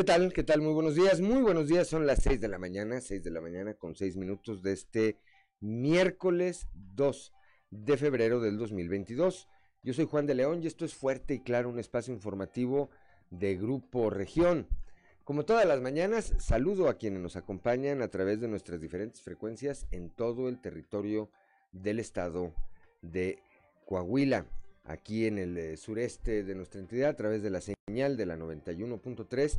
¿Qué tal? ¿Qué tal? Muy buenos días. Muy buenos días. Son las 6 de la mañana, 6 de la mañana con 6 minutos de este miércoles 2 de febrero del 2022. Yo soy Juan de León y esto es Fuerte y Claro, un espacio informativo de Grupo Región. Como todas las mañanas, saludo a quienes nos acompañan a través de nuestras diferentes frecuencias en todo el territorio del estado de Coahuila, aquí en el eh, sureste de nuestra entidad, a través de la señal de la 91.3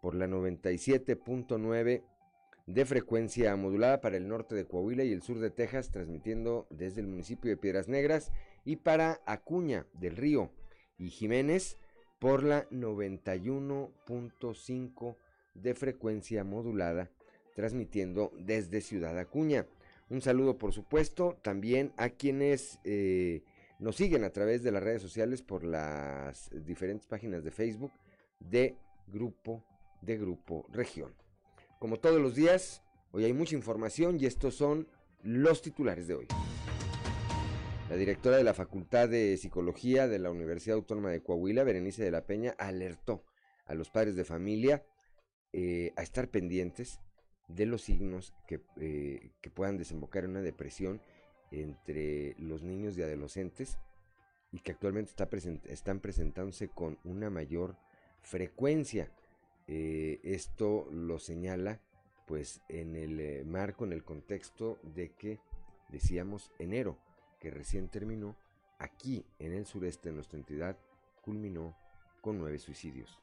por la 97.9 de frecuencia modulada para el norte de Coahuila y el sur de Texas, transmitiendo desde el municipio de Piedras Negras, y para Acuña del Río y Jiménez, por la 91.5 de frecuencia modulada, transmitiendo desde Ciudad Acuña. Un saludo, por supuesto, también a quienes eh, nos siguen a través de las redes sociales por las diferentes páginas de Facebook de Grupo de Grupo Región. Como todos los días, hoy hay mucha información y estos son los titulares de hoy. La directora de la Facultad de Psicología de la Universidad Autónoma de Coahuila, Berenice de la Peña, alertó a los padres de familia eh, a estar pendientes de los signos que, eh, que, puedan desembocar en una depresión entre los niños y adolescentes y que actualmente está están presentándose con una mayor frecuencia. Eh, esto lo señala pues en el marco, en el contexto de que decíamos enero que recién terminó, aquí en el sureste de nuestra entidad, culminó con nueve suicidios.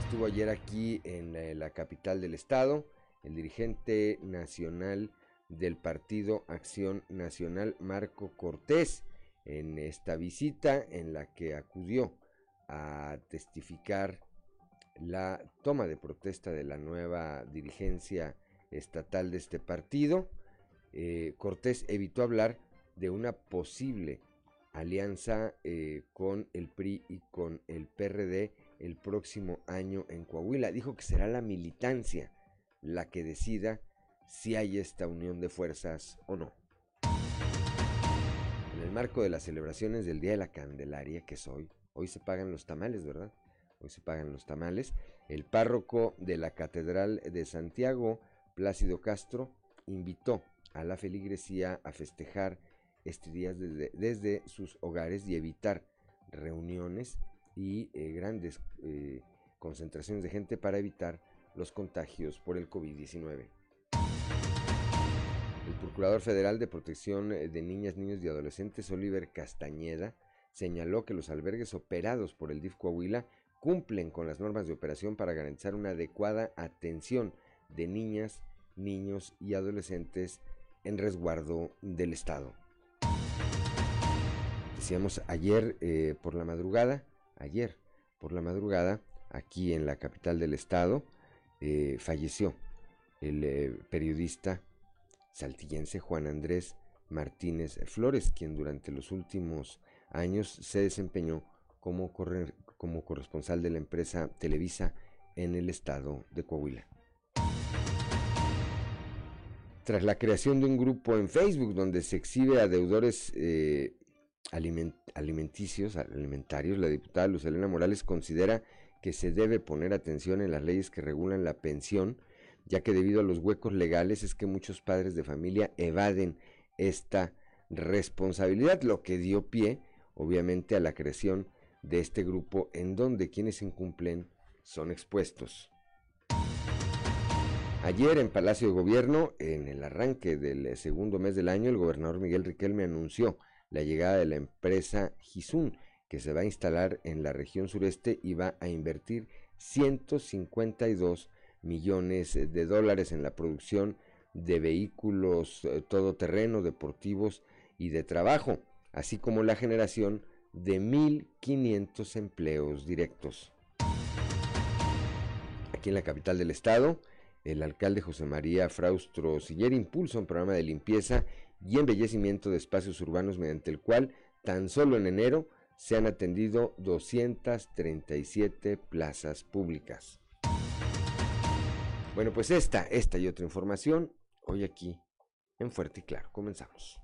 Estuvo ayer aquí en eh, la, capital del estado el dirigente nacional del Partido Acción Nacional, Marco Cortés, en esta visita en la que acudió a testificar la toma de protesta de la nueva dirigencia estatal de este partido. Eh, Cortés evitó hablar de una posible alianza eh, con el PRI y con el PRD el próximo año en Coahuila. Dijo que será la militancia la que decida si hay esta unión de fuerzas o no. En el marco de las celebraciones del Día de la Candelaria, que es hoy, hoy se pagan los tamales, ¿verdad? Hoy se pagan los tamales. El párroco de la Catedral de Santiago, Plácido Castro, invitó a la feligresía a festejar este día desde, sus hogares y evitar reuniones y eh, grandes eh, concentraciones de gente para evitar los contagios por el COVID-19. El Procurador Federal de Protección eh, de Niñas, Niños y Adolescentes, Oliver Castañeda, señaló que los albergues operados por el DIF Coahuila cumplen con las normas de operación para garantizar una adecuada atención de niñas, niños y adolescentes en resguardo del Estado. Decíamos ayer eh, por la madrugada, ayer por la madrugada, aquí en la capital del Estado, eh, falleció el eh, periodista saltillense Juan Andrés Martínez Flores, quien durante los últimos años se desempeñó como, como corresponsal de la empresa Televisa en el estado de Coahuila. Tras la creación de un grupo en Facebook donde se exhibe a deudores eh, alimenticios, alimentarios, la diputada Lucelena Morales considera que se debe poner atención en las leyes que regulan la pensión, ya que debido a los huecos legales es que muchos padres de familia evaden esta responsabilidad, lo que dio pie, obviamente, a la creación de este grupo en donde quienes incumplen son expuestos. Ayer en Palacio de Gobierno, en el arranque del eh, segundo mes del año, el gobernador Miguel Riquelme anunció la llegada de la empresa Gisun, que se va a instalar en la región sureste y va a invertir 152 millones de dólares en la producción de vehículos eh, todoterreno, deportivos y de trabajo, así como la generación de 1.500 empleos directos. aquí en la capital del estado. El alcalde José María Fraustro Siller impulsa un programa de limpieza y embellecimiento de espacios urbanos mediante el cual tan solo en enero se han atendido 237 plazas públicas. Bueno, pues esta, esta y otra información hoy aquí en Fuerte y Claro. Comenzamos.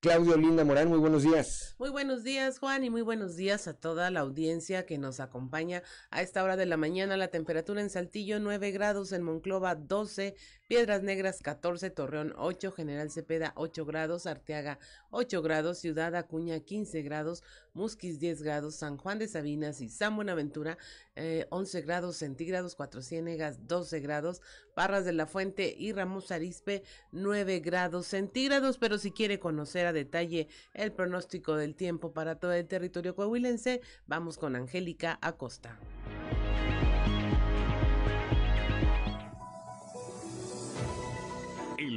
Claudio Linda Morán, muy buenos días. Muy buenos días, Juan, y muy buenos días a toda la audiencia que nos acompaña a esta hora de la mañana. La temperatura en Saltillo 9 grados, en Monclova 12, Piedras Negras 14, Torreón 8, General Cepeda 8 grados, Arteaga 8 grados, Ciudad Acuña 15 grados, Musquis 10 grados, San Juan de Sabinas y San Buenaventura eh, 11 grados centígrados, Cuatro Ciénegas 12 grados, Parras de la Fuente y Ramos Arispe 9 grados centígrados, pero si quiere conocer a detalle el pronóstico del tiempo para todo el territorio coahuilense, vamos con Angélica Acosta.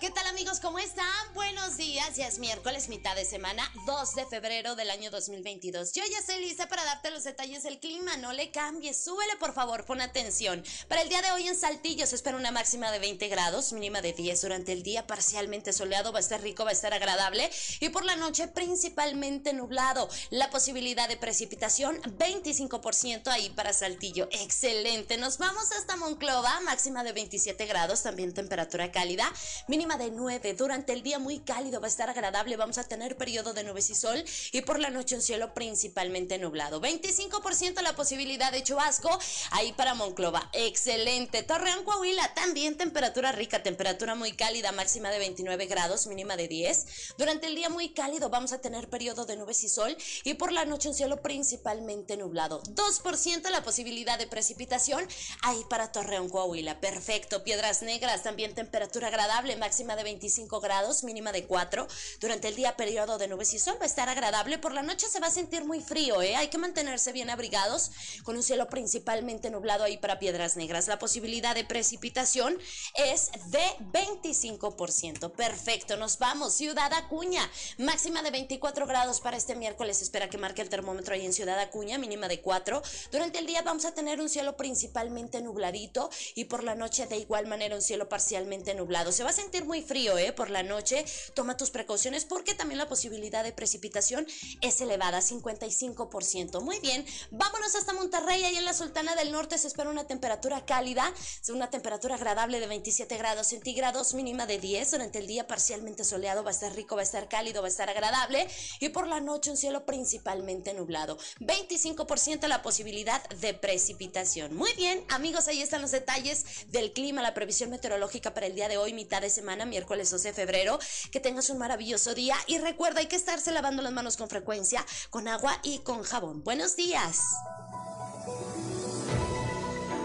¿Qué tal amigos? ¿Cómo están? Buenos días, ya es miércoles, mitad de semana, 2 de febrero del año 2022. Yo ya estoy lista para darte los detalles del clima, no le cambies, súbele por favor, pon atención. Para el día de hoy en Saltillo se espera una máxima de 20 grados, mínima de 10 durante el día, parcialmente soleado, va a estar rico, va a estar agradable y por la noche principalmente nublado. La posibilidad de precipitación 25% ahí para Saltillo. Excelente, nos vamos hasta Monclova, máxima de 27 grados, también temperatura cálida mínima de 9. Durante el día muy cálido, va a estar agradable, vamos a tener periodo de nubes y sol y por la noche un cielo principalmente nublado. 25% la posibilidad de chubasco ahí para Monclova. Excelente. Torreón, Coahuila, también temperatura rica, temperatura muy cálida, máxima de 29 grados, mínima de 10. Durante el día muy cálido vamos a tener periodo de nubes y sol y por la noche un cielo principalmente nublado. 2% la posibilidad de precipitación ahí para Torreón, Coahuila. Perfecto. Piedras Negras, también temperatura agradable máxima de 25 grados, mínima de 4. Durante el día, periodo de nubes y sol va a estar agradable. Por la noche se va a sentir muy frío, ¿eh? Hay que mantenerse bien abrigados, con un cielo principalmente nublado ahí para Piedras Negras. La posibilidad de precipitación es de 25%. Perfecto, nos vamos. Ciudad Acuña, máxima de 24 grados para este miércoles. Espera que marque el termómetro ahí en Ciudad Acuña, mínima de 4. Durante el día vamos a tener un cielo principalmente nubladito y por la noche de igual manera un cielo parcialmente nublado. Se va a sentir muy frío, ¿eh? Por la noche, toma tus precauciones porque también la posibilidad de precipitación es elevada, 55%. Muy bien, vámonos hasta Monterrey, ahí en la Sultana del Norte se espera una temperatura cálida, una temperatura agradable de 27 grados centígrados, mínima de 10. Durante el día parcialmente soleado, va a estar rico, va a estar cálido, va a estar agradable. Y por la noche un cielo principalmente nublado. 25% la posibilidad de precipitación. Muy bien, amigos, ahí están los detalles del clima, la previsión meteorológica para el día de hoy, de semana, miércoles 12 de febrero. Que tengas un maravilloso día y recuerda, hay que estarse lavando las manos con frecuencia, con agua y con jabón. Buenos días.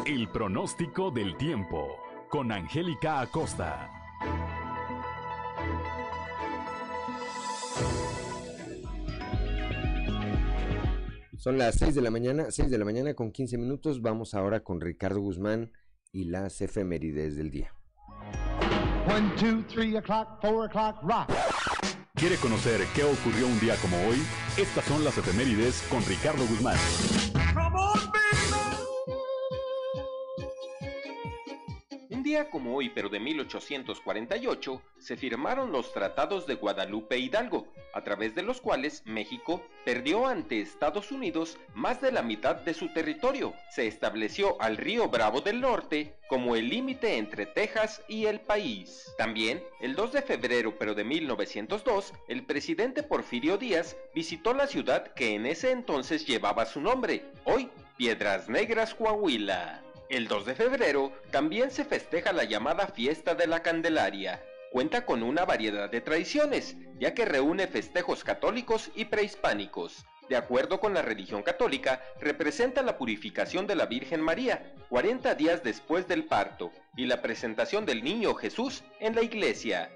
El pronóstico del tiempo con Angélica Acosta. Son las 6 de la mañana, 6 de la mañana con 15 minutos. Vamos ahora con Ricardo Guzmán y las efemérides del día. One, two, three o'clock, four o'clock, rock. ¿Quiere conocer qué ocurrió un día como hoy? Estas son las efemérides con Ricardo Guzmán. Como hoy, pero de 1848, se firmaron los tratados de Guadalupe Hidalgo, a través de los cuales México perdió ante Estados Unidos más de la mitad de su territorio. Se estableció al río Bravo del Norte como el límite entre Texas y el país. También, el 2 de febrero pero de 1902, el presidente Porfirio Díaz visitó la ciudad que en ese entonces llevaba su nombre, hoy Piedras Negras, Coahuila. El 2 de febrero también se festeja la llamada Fiesta de la Candelaria. Cuenta con una variedad de tradiciones, ya que reúne festejos católicos y prehispánicos. De acuerdo con la religión católica, representa la purificación de la Virgen María 40 días después del parto y la presentación del niño Jesús en la iglesia.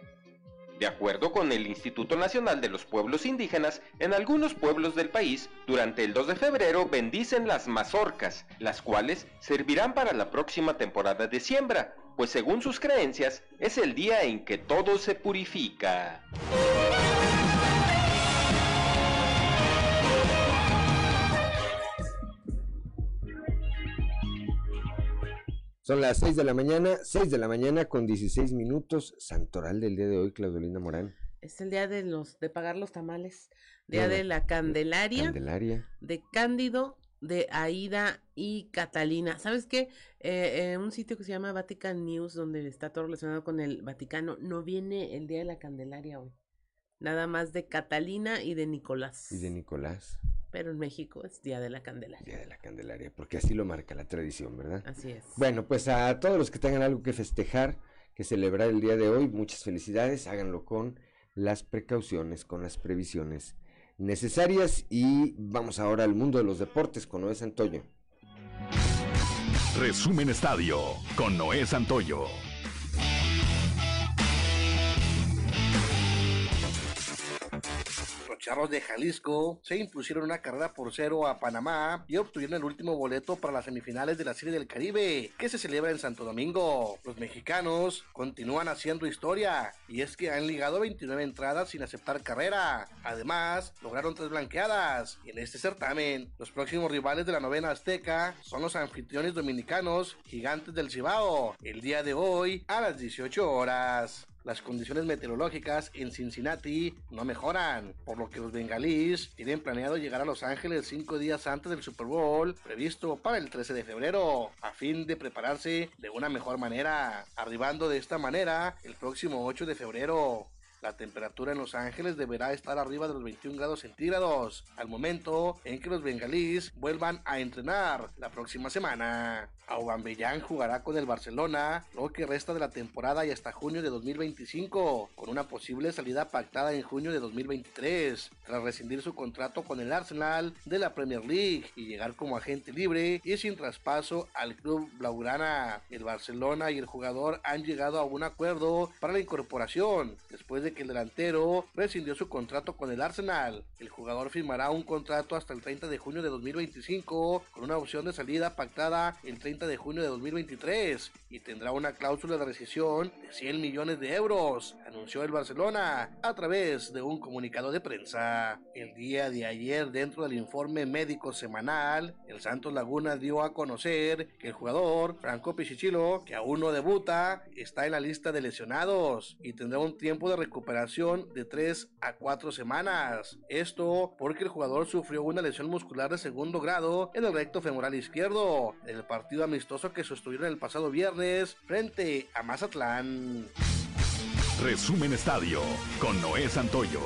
De acuerdo con el Instituto Nacional de los Pueblos Indígenas, en algunos pueblos del país, durante el 2 de febrero bendicen las mazorcas, las cuales servirán para la próxima temporada de siembra, pues según sus creencias, es el día en que todo se purifica. Son las 6 de la mañana, 6 de la mañana con 16 minutos, santoral del día de hoy, Claudolina Morán. Es el día de los de pagar los tamales, día de la Candelaria, Candelaria, de Cándido, de Aida y Catalina. ¿Sabes qué? Eh, en un sitio que se llama Vatican News, donde está todo relacionado con el Vaticano, no viene el día de la Candelaria hoy. Nada más de Catalina y de Nicolás. Y de Nicolás pero en México es Día de la Candelaria. Día de la Candelaria, porque así lo marca la tradición, ¿verdad? Así es. Bueno, pues a todos los que tengan algo que festejar, que celebrar el día de hoy, muchas felicidades, háganlo con las precauciones, con las previsiones necesarias y vamos ahora al mundo de los deportes con Noé Santoyo. Resumen Estadio con Noé Santoyo. Charros de Jalisco se impusieron una carrera por cero a Panamá y obtuvieron el último boleto para las semifinales de la Serie del Caribe, que se celebra en Santo Domingo. Los mexicanos continúan haciendo historia y es que han ligado 29 entradas sin aceptar carrera. Además, lograron tres blanqueadas. en este certamen, los próximos rivales de la novena azteca son los anfitriones dominicanos Gigantes del Cibao, el día de hoy a las 18 horas las condiciones meteorológicas en Cincinnati no mejoran, por lo que los bengalíes tienen planeado llegar a Los Ángeles cinco días antes del Super Bowl previsto para el 13 de febrero, a fin de prepararse de una mejor manera, arribando de esta manera el próximo 8 de febrero. La temperatura en Los Ángeles deberá estar arriba de los 21 grados centígrados al momento en que los bengalíes vuelvan a entrenar la próxima semana. Aubameyang jugará con el Barcelona lo que resta de la temporada y hasta junio de 2025, con una posible salida pactada en junio de 2023, tras rescindir su contrato con el Arsenal de la Premier League y llegar como agente libre y sin traspaso al club blaugrana. El Barcelona y el jugador han llegado a un acuerdo para la incorporación después de que el delantero rescindió su contrato con el Arsenal. El jugador firmará un contrato hasta el 30 de junio de 2025 con una opción de salida pactada el 30 de junio de 2023 y tendrá una cláusula de rescisión de 100 millones de euros, anunció el Barcelona a través de un comunicado de prensa. El día de ayer, dentro del informe médico semanal, el Santos Laguna dio a conocer que el jugador Franco Pichichilo, que aún no debuta, está en la lista de lesionados y tendrá un tiempo de recuperación de 3 a 4 semanas. Esto porque el jugador sufrió una lesión muscular de segundo grado en el recto femoral izquierdo el partido amistoso que sostuvieron el pasado viernes frente a Mazatlán. Resumen Estadio con Noé Santoyo.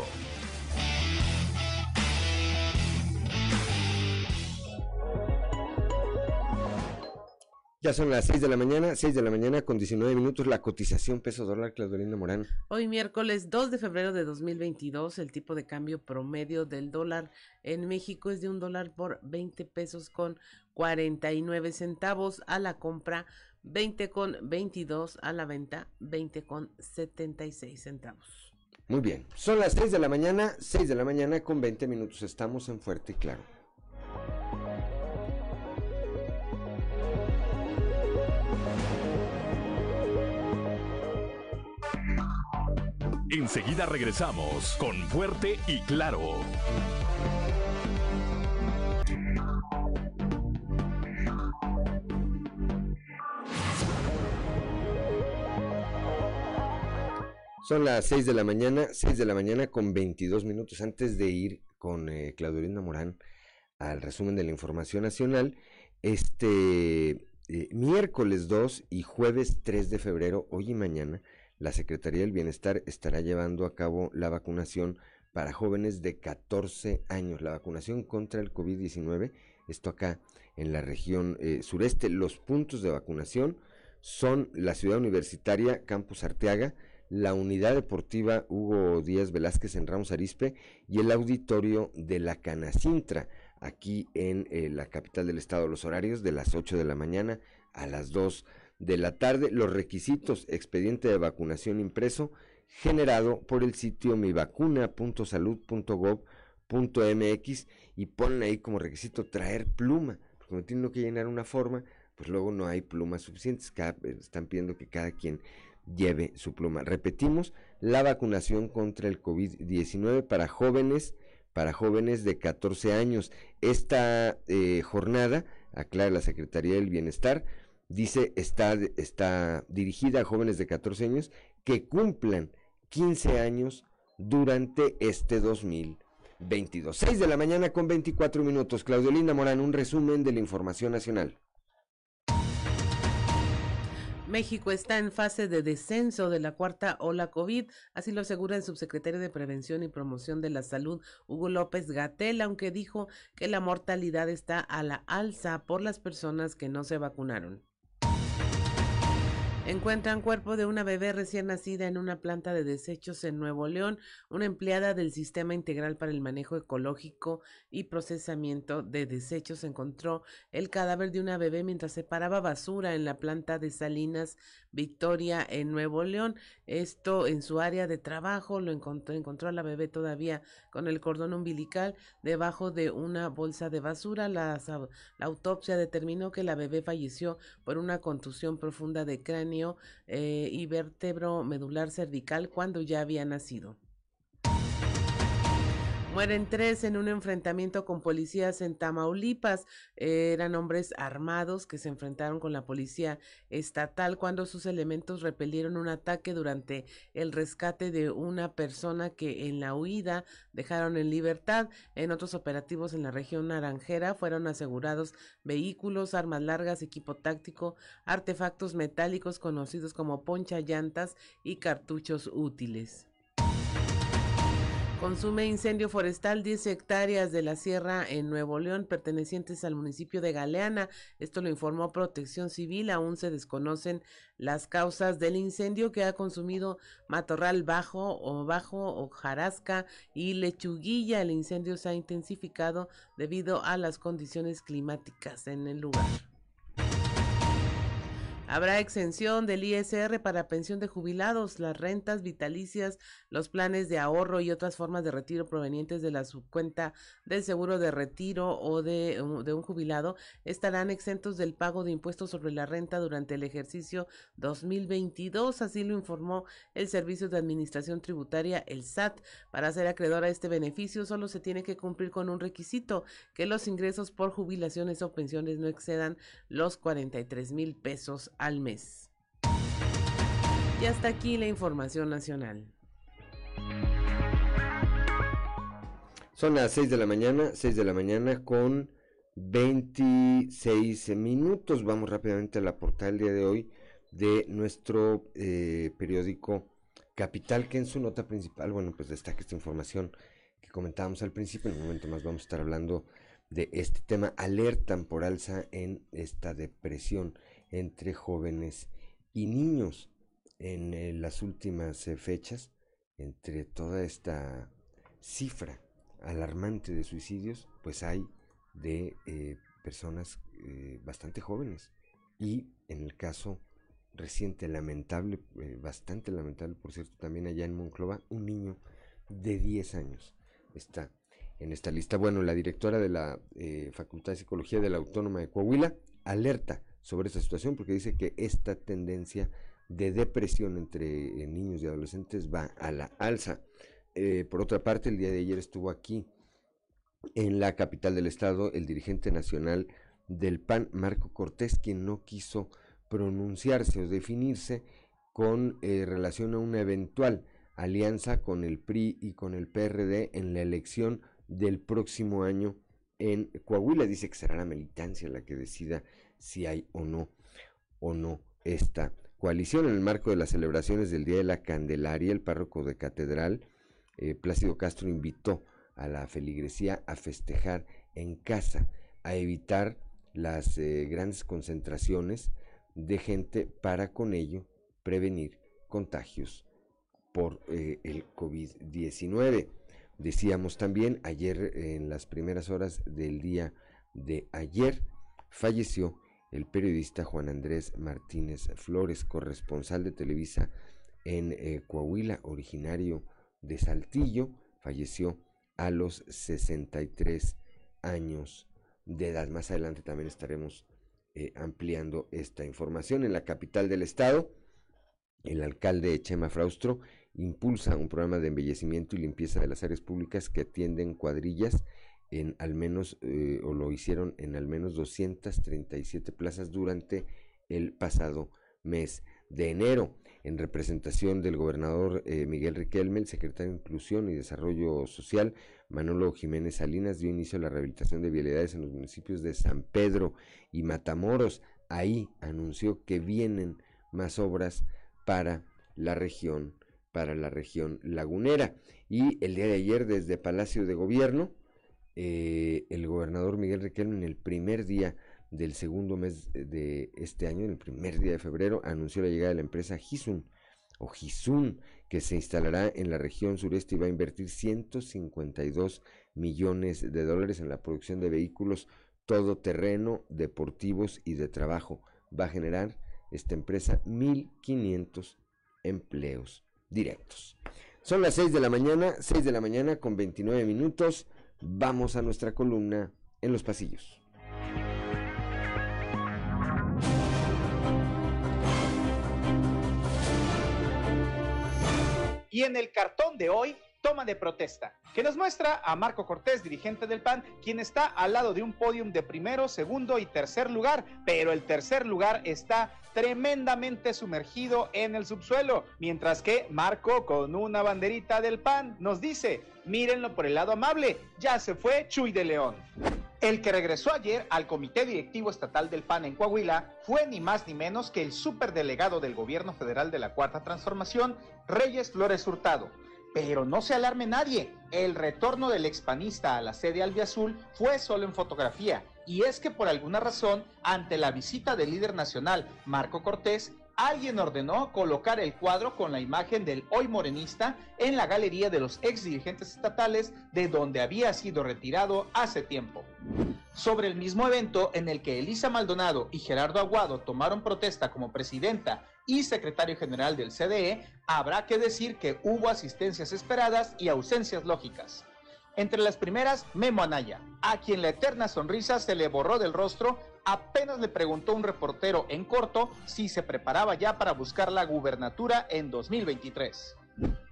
Ya son las 6 de la mañana, 6 de la mañana con 19 minutos, la cotización peso dólar, Claudelina Morán. Hoy miércoles 2 de febrero de 2022, el tipo de cambio promedio del dólar en México es de un dólar por 20 pesos con 49 centavos a la compra, 20 con 22 a la venta, 20 con 76 centavos. Muy bien, son las 6 de la mañana, 6 de la mañana con 20 minutos, estamos en Fuerte y Claro. Enseguida regresamos con Fuerte y Claro. Son las 6 de la mañana, 6 de la mañana con 22 minutos antes de ir con eh, Morán al resumen de la información nacional. Este eh, miércoles 2 y jueves 3 de febrero, hoy y mañana, la Secretaría del Bienestar estará llevando a cabo la vacunación para jóvenes de 14 años, la vacunación contra el COVID-19 esto acá en la región eh, sureste. Los puntos de vacunación son la ciudad universitaria Campus Arteaga, la unidad deportiva Hugo Díaz Velázquez en Ramos Arispe y el auditorio de la Canacintra, aquí en eh, la capital del estado. Los horarios de las 8 de la mañana a las 2 de la tarde. Los requisitos, expediente de vacunación impreso generado por el sitio mivacuna.salud.gov.mx y ponen ahí como requisito traer pluma, porque como tienen que llenar una forma, pues luego no hay plumas suficientes, están pidiendo que cada quien lleve su pluma. Repetimos, la vacunación contra el COVID-19 para jóvenes, para jóvenes de 14 años. Esta eh, jornada, aclara la Secretaría del Bienestar, dice está, está dirigida a jóvenes de 14 años que cumplan 15 años durante este 2022. 6 de la mañana con 24 minutos. Claudelina Morán, un resumen de la información nacional. México está en fase de descenso de la cuarta ola COVID, así lo asegura el subsecretario de Prevención y Promoción de la Salud, Hugo López Gatel, aunque dijo que la mortalidad está a la alza por las personas que no se vacunaron. Encuentran cuerpo de una bebé recién nacida en una planta de desechos en Nuevo León. Una empleada del Sistema Integral para el Manejo Ecológico y Procesamiento de Desechos encontró el cadáver de una bebé mientras separaba basura en la planta de Salinas Victoria en Nuevo León. Esto en su área de trabajo lo encontró, encontró a la bebé todavía con el cordón umbilical debajo de una bolsa de basura. La, la autopsia determinó que la bebé falleció por una contusión profunda de cráneo eh, y vértebro medular cervical cuando ya había nacido. Mueren tres en un enfrentamiento con policías en Tamaulipas. eran hombres armados que se enfrentaron con la policía estatal cuando sus elementos repelieron un ataque durante el rescate de una persona que en la huida dejaron en libertad. En otros operativos en la región naranjera fueron asegurados vehículos, armas largas, equipo táctico, artefactos metálicos conocidos como poncha llantas y cartuchos útiles. Consume incendio forestal 10 hectáreas de la sierra en Nuevo León pertenecientes al municipio de Galeana. Esto lo informó Protección Civil. Aún se desconocen las causas del incendio que ha consumido matorral bajo o bajo o jarasca y lechuguilla. El incendio se ha intensificado debido a las condiciones climáticas en el lugar. Habrá exención del ISR para pensión de jubilados, las rentas vitalicias, los planes de ahorro y otras formas de retiro provenientes de la subcuenta del seguro de retiro o de, un jubilado estarán exentos del pago de impuestos sobre la renta durante el ejercicio 2022. Así lo informó el Servicio de Administración Tributaria, el SAT. Para ser acreedor a este beneficio solo se tiene que cumplir con un requisito, que los ingresos por jubilaciones o pensiones no excedan los 43 mil pesos al mes. Y hasta aquí la información nacional. Son las 6 de la mañana, 6 de la mañana con 26 minutos. Vamos rápidamente a la portada del día de hoy de nuestro eh, periódico Capital, que en su nota principal, bueno, pues destaca esta información que comentábamos al principio. En un momento más vamos a estar hablando de este tema. Alertan por alza en esta depresión entre jóvenes y niños en eh, las últimas eh, fechas, entre toda esta cifra alarmante de suicidios, pues hay de eh, personas bastante jóvenes. Y en el caso reciente, lamentable, bastante lamentable, por cierto, también allá en Monclova, un niño de 10 años está en esta lista. Bueno, la directora de la Facultad de Psicología de la Autónoma de Coahuila alerta sobre esta situación porque dice que esta tendencia de depresión entre eh, niños y adolescentes va a la alza. Eh, por otra parte, el día de ayer estuvo aquí en la capital del estado el dirigente nacional del PAN, Marco Cortés, quien no quiso pronunciarse o definirse con eh, relación a una eventual alianza con el PRI y con el PRD en la elección del próximo año en Coahuila. Dice que será la militancia la que decida si hay o no, o no esta coalición. En el marco de las celebraciones del Día de la Candelaria, el párroco de Catedral, eh, Plácido Castro, invitó a la feligresía a festejar en casa a evitar las eh, grandes concentraciones de gente para con ello prevenir contagios por eh, el COVID-19. Decíamos también ayer, en las primeras horas del día de ayer, falleció el periodista Juan Andrés Martínez Flores, corresponsal de Televisa en eh, Coahuila, originario de Saltillo, falleció a los 63 años de edad. Más adelante también estaremos eh, ampliando esta información. En la capital del estado, el alcalde Chema Fraustro impulsa un programa de embellecimiento y limpieza de las áreas públicas que atienden cuadrillas en al menos, eh, o lo hicieron en al menos 237 plazas durante el pasado mes de enero. En representación del gobernador eh, Miguel Riquelme, el secretario de Inclusión y Desarrollo Social, Manolo Jiménez Salinas, dio inicio a la rehabilitación de vialidades en los municipios de San Pedro y Matamoros. Ahí anunció que vienen más obras para la región para la región lagunera. Y el día de ayer, desde Palacio de Gobierno, eh, el gobernador Miguel Riquelme, en el primer día del segundo mes de este año, en el primer día de febrero, anunció la llegada de la empresa Gisun o Gisun, que se instalará en la región sureste y va a invertir 152 millones de dólares en la producción de vehículos todoterreno, deportivos y de trabajo. Va a generar esta empresa 1.500 empleos directos. Son las 6 de la mañana, 6 de la mañana con 29 minutos. Vamos a nuestra columna en los pasillos. Y en el cartón de hoy, toma de protesta, que nos muestra a Marco Cortés, dirigente del PAN, quien está al lado de un podium de primero, segundo y tercer lugar, pero el tercer lugar está tremendamente sumergido en el subsuelo, mientras que Marco con una banderita del PAN nos dice, mírenlo por el lado amable, ya se fue Chuy de León. El que regresó ayer al Comité Directivo Estatal del PAN en Coahuila fue ni más ni menos que el superdelegado del Gobierno Federal de la Cuarta Transformación, Reyes Flores Hurtado. Pero no se alarme nadie, el retorno del expanista a la sede albiazul fue solo en fotografía, y es que por alguna razón, ante la visita del líder nacional Marco Cortés, alguien ordenó colocar el cuadro con la imagen del hoy morenista en la galería de los ex dirigentes estatales de donde había sido retirado hace tiempo. Sobre el mismo evento en el que Elisa Maldonado y Gerardo Aguado tomaron protesta como presidenta y secretario general del CDE, habrá que decir que hubo asistencias esperadas y ausencias lógicas. Entre las primeras, Memo Anaya, a quien la eterna sonrisa se le borró del rostro apenas le preguntó un reportero en corto si se preparaba ya para buscar la gubernatura en 2023.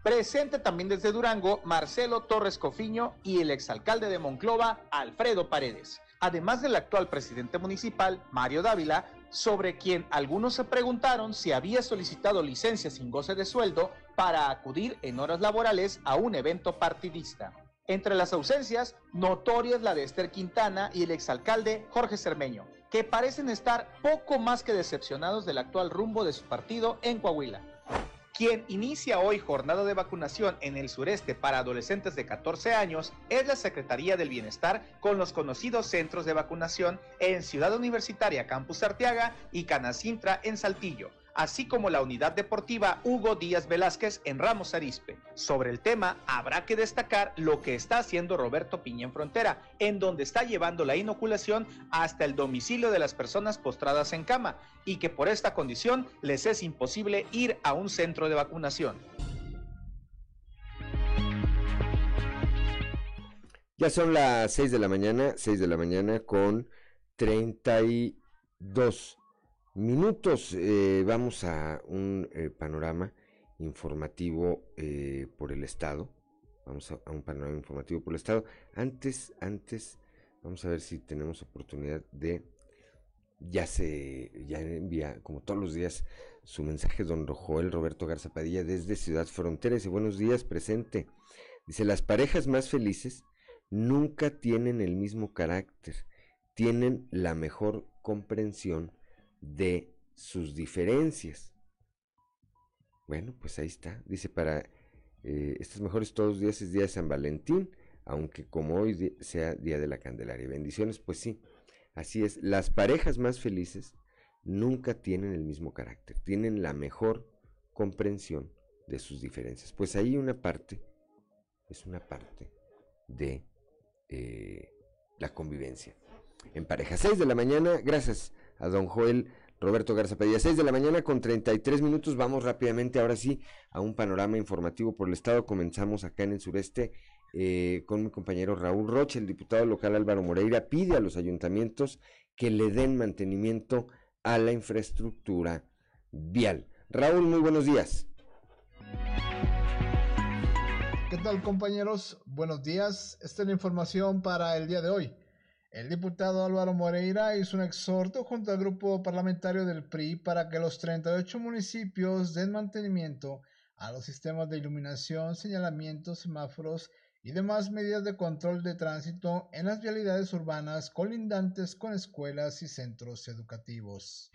Presente también desde Durango, Marcelo Torres Cofiño y el exalcalde de Monclova, Alfredo Paredes, además del actual presidente municipal, Mario Dávila, sobre quien algunos se preguntaron si había solicitado licencia sin goce de sueldo para acudir en horas laborales a un evento partidista. Entre las ausencias, notorias la de Esther Quintana y el exalcalde Jorge Cermeño, que parecen estar poco más que decepcionados del actual rumbo de su partido en Coahuila. Quien inicia hoy jornada de vacunación en el sureste para adolescentes de 14 años es la Secretaría del Bienestar con los conocidos centros de vacunación en Ciudad Universitaria Campus Arteaga y Canacintra en Saltillo así como la unidad deportiva Hugo Díaz Velázquez en Ramos Arispe. Sobre el tema, habrá que destacar lo que está haciendo Roberto Piña en Frontera, en donde está llevando la inoculación hasta el domicilio de las personas postradas en cama y que por esta condición les es imposible ir a un centro de vacunación. Ya son las 6 de la mañana, 6 de la mañana con 32 minutos. Eh, vamos a un eh, panorama informativo eh, por el Estado. Vamos a, un panorama informativo por el Estado. Antes, antes, vamos a ver si tenemos oportunidad de. Ya se, ya envía, como todos los días, su mensaje don Joel Roberto Garza Padilla desde Ciudad Frontera. Dice, buenos días, presente. Dice, las parejas más felices nunca tienen el mismo carácter, tienen la mejor comprensión de sus diferencias. Bueno, pues ahí está. Dice, para eh, estos mejores todos los días es día de San Valentín, aunque como hoy sea día de la Candelaria. Bendiciones, pues sí, Así es, las parejas más felices nunca tienen el mismo carácter, tienen la mejor comprensión de sus diferencias. Pues ahí una parte, es una parte de eh, la convivencia en pareja. 6 de la mañana, gracias a don Joel Roberto Garza Padilla. 6 de la mañana con 33 minutos, vamos rápidamente ahora sí a un panorama informativo por el estado. Comenzamos acá en el sureste eh, con mi compañero Raúl Roche, el diputado local Álvaro Moreira, pide a los ayuntamientos que le den mantenimiento a la infraestructura vial. Raúl, muy buenos días. ¿Qué tal compañeros? Buenos días. Esta es la información para el día de hoy. El diputado Álvaro Moreira hizo un exhorto junto al grupo parlamentario del PRI para que los 38 municipios den mantenimiento a los sistemas de iluminación, señalamientos, semáforos y demás medidas de control de tránsito en las vialidades urbanas colindantes con escuelas y centros educativos.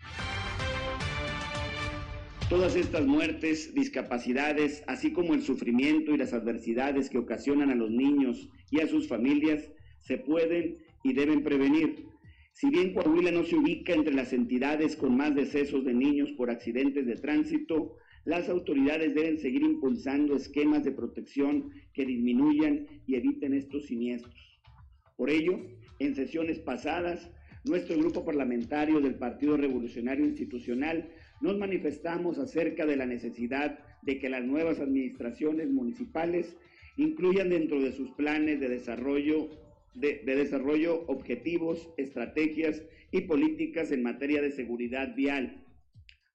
Todas estas muertes, discapacidades, así como el sufrimiento y las adversidades que ocasionan a los niños y a sus familias, se pueden y deben prevenir. Si bien Coahuila no se ubica entre las entidades con más decesos de niños por accidentes de tránsito, las autoridades deben seguir impulsando esquemas de protección que disminuyan y eviten estos siniestros. Por ello, en sesiones pasadas, nuestro grupo parlamentario del Partido Revolucionario Institucional nos manifestamos acerca de la necesidad de que las nuevas administraciones municipales incluyan dentro de sus planes de desarrollo, de, desarrollo objetivos, estrategias y políticas en materia de seguridad vial.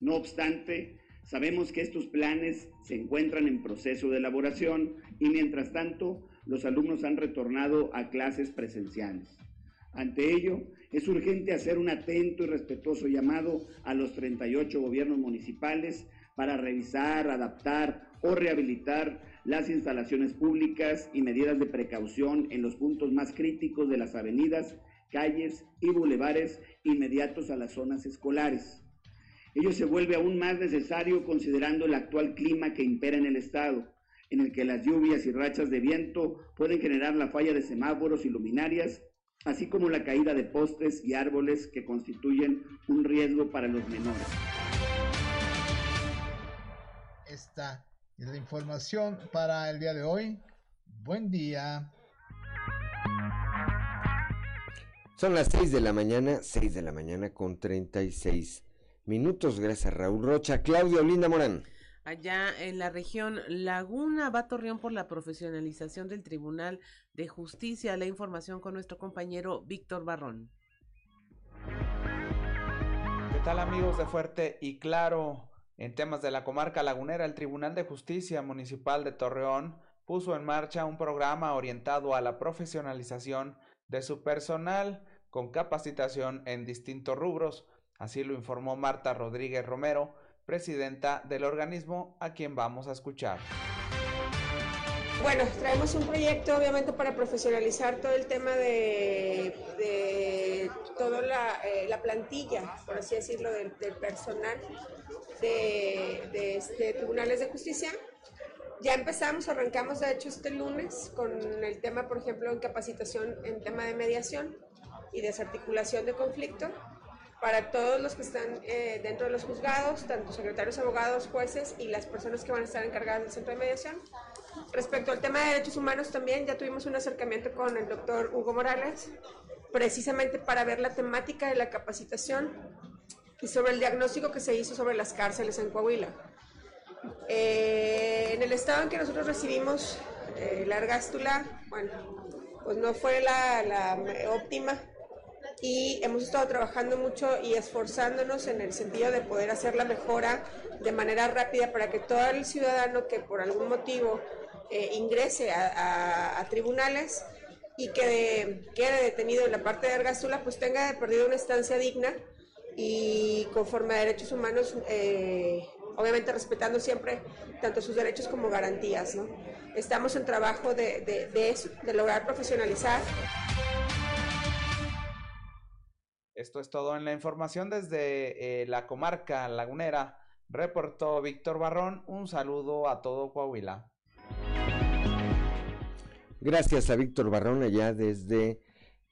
No obstante, sabemos que estos planes se encuentran en proceso de elaboración y mientras tanto los alumnos han retornado a clases presenciales. Ante ello, es urgente hacer un atento y respetuoso llamado a los 38 gobiernos municipales para revisar, adaptar o rehabilitar las instalaciones públicas y medidas de precaución en los puntos más críticos de las avenidas, calles y bulevares inmediatos a las zonas escolares. Ello se vuelve aún más necesario considerando el actual clima que impera en el estado, en el que las lluvias y rachas de viento pueden generar la falla de semáforos y luminarias así como la caída de postes y árboles que constituyen un riesgo para los menores. Esta es la información para el día de hoy. Buen día. Son las 6 de la mañana, 6 de la mañana con 36 minutos. Gracias Raúl Rocha. Claudio Linda Morán allá en la región Laguna va Torreón por la profesionalización del Tribunal de Justicia. La información con nuestro compañero Víctor Barrón. ¿Qué tal amigos de Fuerte y Claro? En temas de la comarca lagunera, el Tribunal de Justicia Municipal de Torreón puso en marcha un programa orientado a la profesionalización de su personal con capacitación en distintos rubros. Así lo informó Marta Rodríguez Romero, presidenta del organismo, a quien vamos a escuchar. Bueno, traemos un proyecto obviamente para profesionalizar todo el tema de, toda eh, la, plantilla, por así decirlo, del, personal de, este, tribunales de justicia. Ya empezamos, arrancamos de hecho este lunes con el tema, por ejemplo, en capacitación en tema de mediación y desarticulación de conflicto para todos los que están eh, dentro de los juzgados, tanto secretarios, abogados, jueces y las personas que van a estar encargadas del centro de mediación. Respecto al tema de derechos humanos también ya tuvimos un acercamiento con el doctor Hugo Morales, precisamente para ver la temática de la capacitación y sobre el diagnóstico que se hizo sobre las cárceles en Coahuila. Eh, en el estado en que nosotros recibimos eh, la argástula, bueno, pues no fue la, la óptima, y hemos estado trabajando mucho y esforzándonos en el sentido de poder hacer la mejora de manera rápida para que todo el ciudadano que por algún motivo eh, ingrese a, tribunales y que quede detenido en la parte de Argazula, pues tenga perdido una estancia digna y conforme a derechos humanos, eh, obviamente respetando siempre tanto sus derechos como garantías. Estamos en trabajo de, lograr profesionalizar. Esto es todo en la información desde eh, la comarca lagunera. Reportó Víctor Barrón. Un saludo a todo Coahuila. Gracias a Víctor Barrón allá desde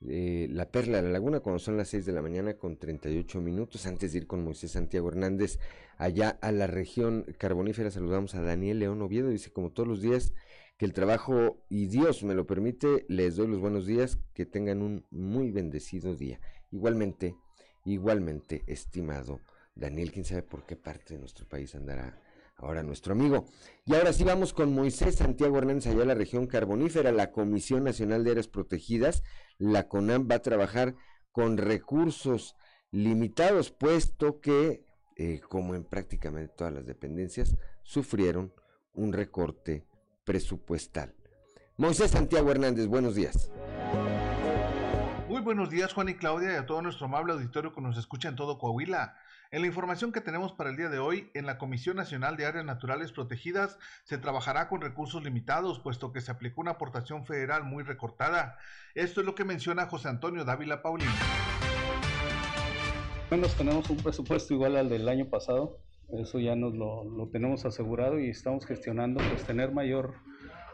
eh, la Perla de la Laguna cuando son las 6 de la mañana con 38 minutos. Antes de ir con Moisés Santiago Hernández allá a la región carbonífera, saludamos a Daniel León Oviedo. Dice, como todos los días, que el trabajo y Dios me lo permite, les doy los buenos días, que tengan un muy bendecido día. Igualmente, igualmente, estimado Daniel, quién sabe por qué parte de nuestro país andará ahora nuestro amigo. Y ahora sí vamos con Moisés Santiago Hernández allá a la región carbonífera, la Comisión Nacional de Áreas Protegidas, la CONAM va a trabajar con recursos limitados, puesto que, eh, como en prácticamente todas las dependencias, sufrieron un recorte presupuestal. Moisés Santiago Hernández, buenos días. Muy buenos días Juan y Claudia y a todo nuestro amable auditorio que nos escucha en todo Coahuila. En la información que tenemos para el día de hoy, en la Comisión Nacional de Áreas Naturales Protegidas se trabajará con recursos limitados, puesto que se aplicó una aportación federal muy recortada. Esto es lo que menciona José Antonio Dávila Paulino. Menos tenemos un presupuesto igual al del año pasado, eso ya nos lo, lo tenemos asegurado y estamos gestionando pues tener mayor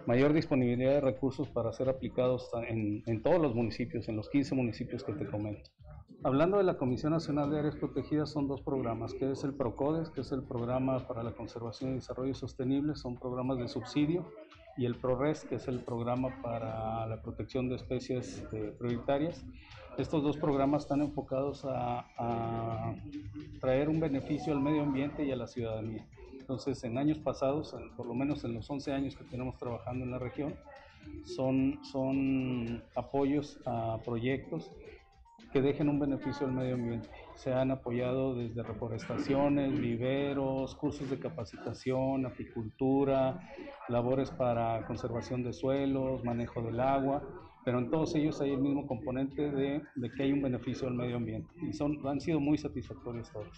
mayor disponibilidad de recursos para ser aplicados en, en, todos los municipios, en los 15 municipios que te comento. Hablando de la Comisión Nacional de Áreas Protegidas, son dos programas, que es el PROCODES, que es el Programa para la Conservación y Desarrollo Sostenible, son programas de subsidio, y el PRORES, que es el Programa para la Protección de Especies eh, Prioritarias. Estos dos programas están enfocados a, a traer un beneficio al medio ambiente y a la ciudadanía. Entonces, en años pasados, por lo menos en los 11 años que tenemos trabajando en la región, son, son apoyos a proyectos que dejen un beneficio al medio ambiente. Se han apoyado desde reforestaciones, viveros, cursos de capacitación, apicultura, labores para conservación de suelos, manejo del agua, pero en todos ellos hay el mismo componente de, de que hay un beneficio al medio ambiente y son, han sido muy satisfactorios todos.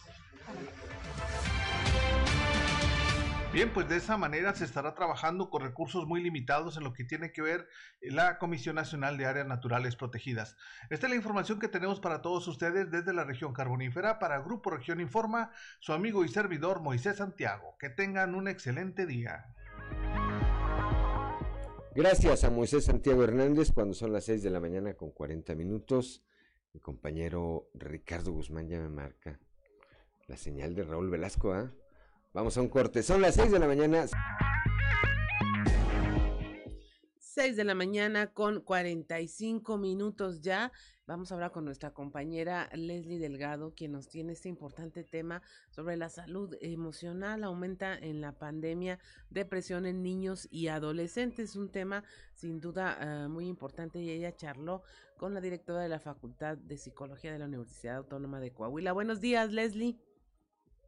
Bien, pues de esa manera se estará trabajando con recursos muy limitados en lo que tiene que ver la Comisión Nacional de Áreas Naturales Protegidas. Esta es la información que tenemos para todos ustedes desde la región carbonífera. Para Grupo Región Informa, su amigo y servidor Moisés Santiago. Que tengan un excelente día. Gracias a Moisés Santiago Hernández cuando son las 6 de la mañana con 40 minutos. Mi compañero Ricardo Guzmán ya me marca la señal de Raúl Velasco, ¿ah? Vamos a un corte. Son las 6 de la mañana. 6 de la mañana con 45 minutos ya. Vamos a hablar con nuestra compañera Leslie Delgado, quien nos tiene este importante tema sobre la salud emocional. Aumenta en la pandemia depresión en niños y adolescentes. Un tema sin duda uh, muy importante y ella charló con la directora de la Facultad de Psicología de la Universidad Autónoma de Coahuila. Buenos días, Leslie.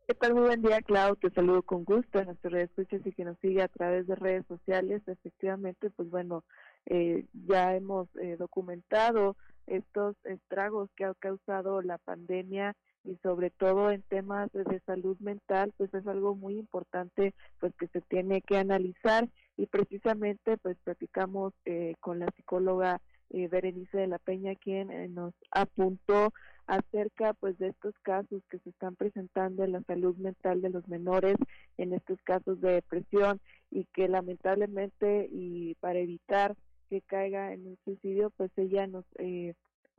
¿Qué tal? Muy buen día, Clau. Te saludo con gusto en nuestras redes sociales y que nos sigue a través de redes sociales. Efectivamente, pues bueno, eh, ya hemos eh, documentado estos estragos que ha causado la pandemia y sobre todo en temas de salud mental, pues es algo muy importante pues que se tiene que analizar y precisamente pues platicamos eh, con la psicóloga eh, Berenice de la Peña quien eh, nos apuntó acerca pues de estos casos que se están presentando en la salud mental de los menores en estos casos de depresión y que lamentablemente y para evitar que caiga en un suicidio pues ella nos eh,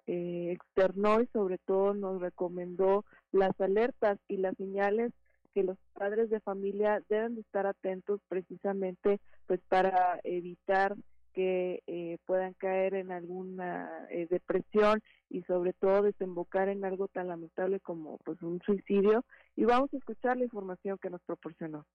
eh, externó y sobre todo nos recomendó las alertas y las señales que los padres de familia deben de estar atentos precisamente pues para evitar que eh, puedan caer en alguna eh, depresión y sobre todo desembocar en algo tan lamentable como pues un suicidio y vamos a escuchar la información que nos proporcionó.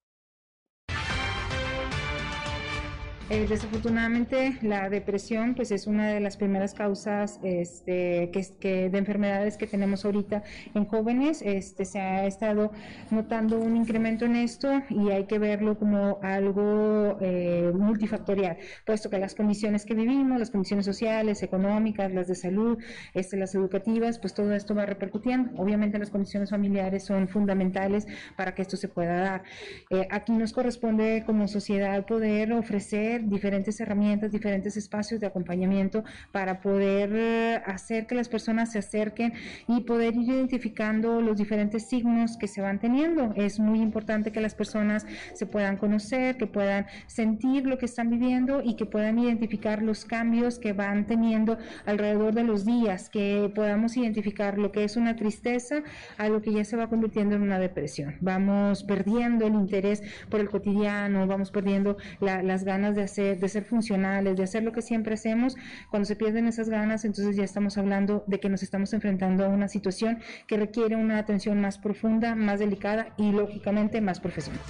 Eh, desafortunadamente la depresión pues es una de las primeras causas este, que, que, de enfermedades que tenemos ahorita en jóvenes. Este, se ha estado notando un incremento en esto y hay que verlo como algo eh, multifactorial, puesto que las condiciones que vivimos, las condiciones sociales, económicas, las de salud, este, las educativas, pues todo esto va repercutiendo. Obviamente las condiciones familiares son fundamentales para que esto se pueda dar. Eh, aquí nos corresponde como sociedad poder ofrecer diferentes herramientas, diferentes espacios de acompañamiento para poder eh, hacer que las personas se acerquen y poder ir identificando los diferentes signos que se van teniendo. Es muy importante que las personas se puedan conocer, que puedan sentir lo que están viviendo y que puedan identificar los cambios que van teniendo alrededor de los días, que podamos identificar lo que es una tristeza a lo que ya se va convirtiendo en una depresión. Vamos perdiendo el interés por el cotidiano, vamos perdiendo las ganas de hacer, de ser funcionales, de hacer lo que siempre hacemos. Cuando se pierden esas ganas, entonces ya estamos hablando de que nos estamos enfrentando a una situación que requiere una atención más profunda, más delicada y lógicamente más profesional.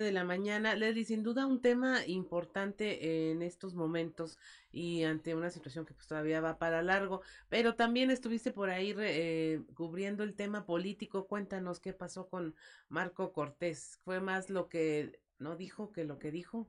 de la mañana. Leslie, sin duda un tema importante en estos momentos y ante una situación que pues todavía va para largo, pero también estuviste por ahí eh, cubriendo el tema político. Cuéntanos qué pasó con Marco Cortés. ¿Fue más lo que no dijo que lo que dijo?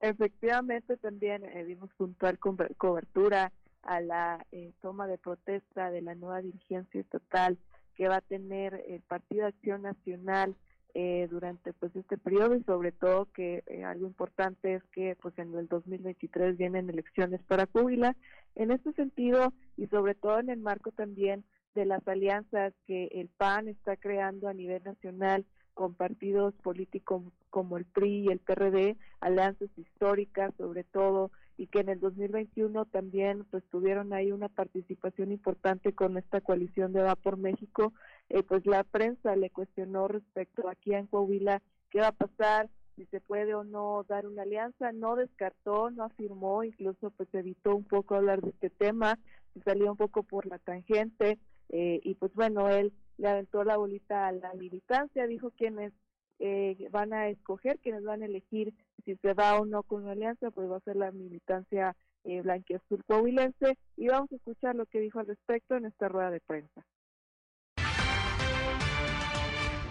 Efectivamente, también eh, dimos puntual cobertura a la eh, toma de protesta de la nueva dirigencia estatal que va a tener el Partido Acción Nacional eh, durante pues este periodo y sobre todo que eh, algo importante es que pues en el 2023 vienen elecciones para Cúbila. En este sentido y sobre todo en el marco también de las alianzas que el PAN está creando a nivel nacional con partidos políticos como el PRI y el PRD, alianzas históricas sobre todo y que en el 2021 también pues tuvieron ahí una participación importante con esta coalición de Va por México, eh, pues la prensa le cuestionó respecto aquí en Coahuila qué va a pasar, si se puede o no dar una alianza, no descartó, no afirmó, incluso pues evitó un poco hablar de este tema, se salió un poco por la tangente eh, y pues bueno, él le aventó la bolita a la militancia, dijo quiénes eh, van a escoger, quienes van a elegir si se va o no con una alianza, pues va a ser la militancia eh, blanquiazul coahuilense y vamos a escuchar lo que dijo al respecto en esta rueda de prensa.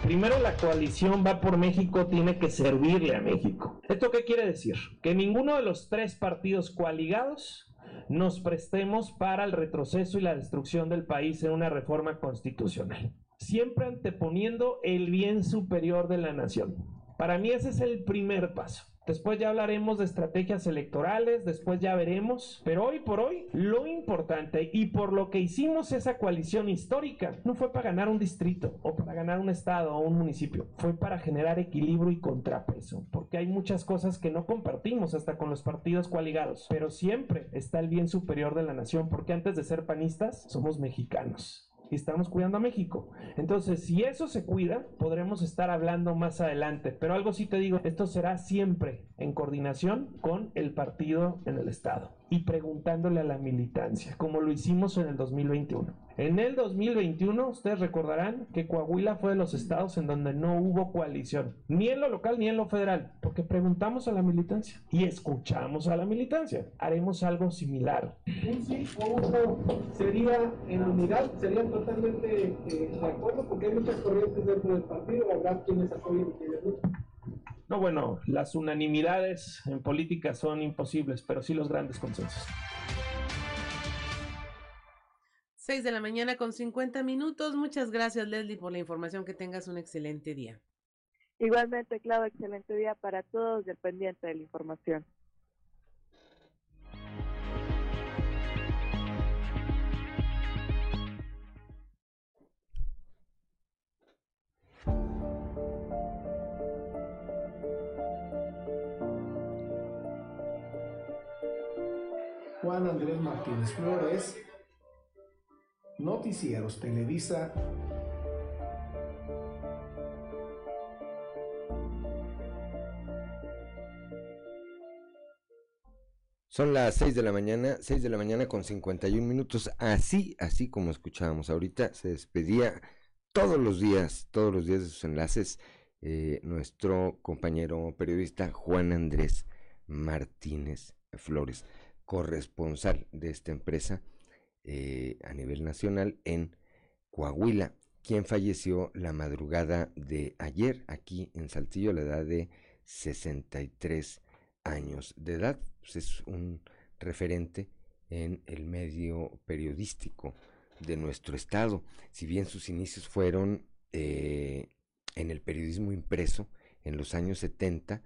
Primero la coalición va por México tiene que servirle a México. ¿Esto qué quiere decir? Que ninguno de los tres partidos coaligados nos prestemos para el retroceso y la destrucción del país en una reforma constitucional siempre anteponiendo el bien superior de la nación. Para mí ese es el primer paso. Después ya hablaremos de estrategias electorales, después ya veremos, pero hoy por hoy lo importante y por lo que hicimos esa coalición histórica no fue para ganar un distrito o para ganar un estado o un municipio, fue para generar equilibrio y contrapeso, porque hay muchas cosas que no compartimos hasta con los partidos coaligados, pero siempre está el bien superior de la nación, porque antes de ser panistas somos mexicanos y estamos cuidando a México. Entonces, si eso se cuida, podremos estar hablando más adelante. Pero algo sí te digo, esto será siempre en coordinación con el partido en el Estado y preguntándole a la militancia, como lo hicimos en el 2021. En el 2021, ustedes recordarán que Coahuila fue de los estados en donde no hubo coalición, ni en lo local ni en lo federal, porque preguntamos a la militancia y escuchamos a la militancia. Haremos algo similar. Un sí o un no sería en unidad, serían totalmente eh, de acuerdo, porque hay muchas corrientes dentro del partido, habrá quienes apoyen y quienes no. No, bueno, las unanimidades en política son imposibles, pero sí los grandes consensos. 6 de la mañana con 50 minutos. Muchas gracias, Leslie, por la información. Que tengas un excelente día. Igualmente, claro, excelente día para todos, dependiente de la información. Juan Andrés Martínez Flores, Noticieros Televisa. Son las 6 de la mañana, 6 de la mañana con 51 minutos. Así, así como escuchábamos ahorita, se despedía todos los días, todos los días de sus enlaces, eh, nuestro compañero periodista Juan Andrés Martínez Flores corresponsal de esta empresa eh, a nivel nacional en Coahuila, quien falleció la madrugada de ayer aquí en Saltillo a la edad de 63 años de edad. Pues es un referente en el medio periodístico de nuestro estado. Si bien sus inicios fueron eh, en el periodismo impreso, en los años 70,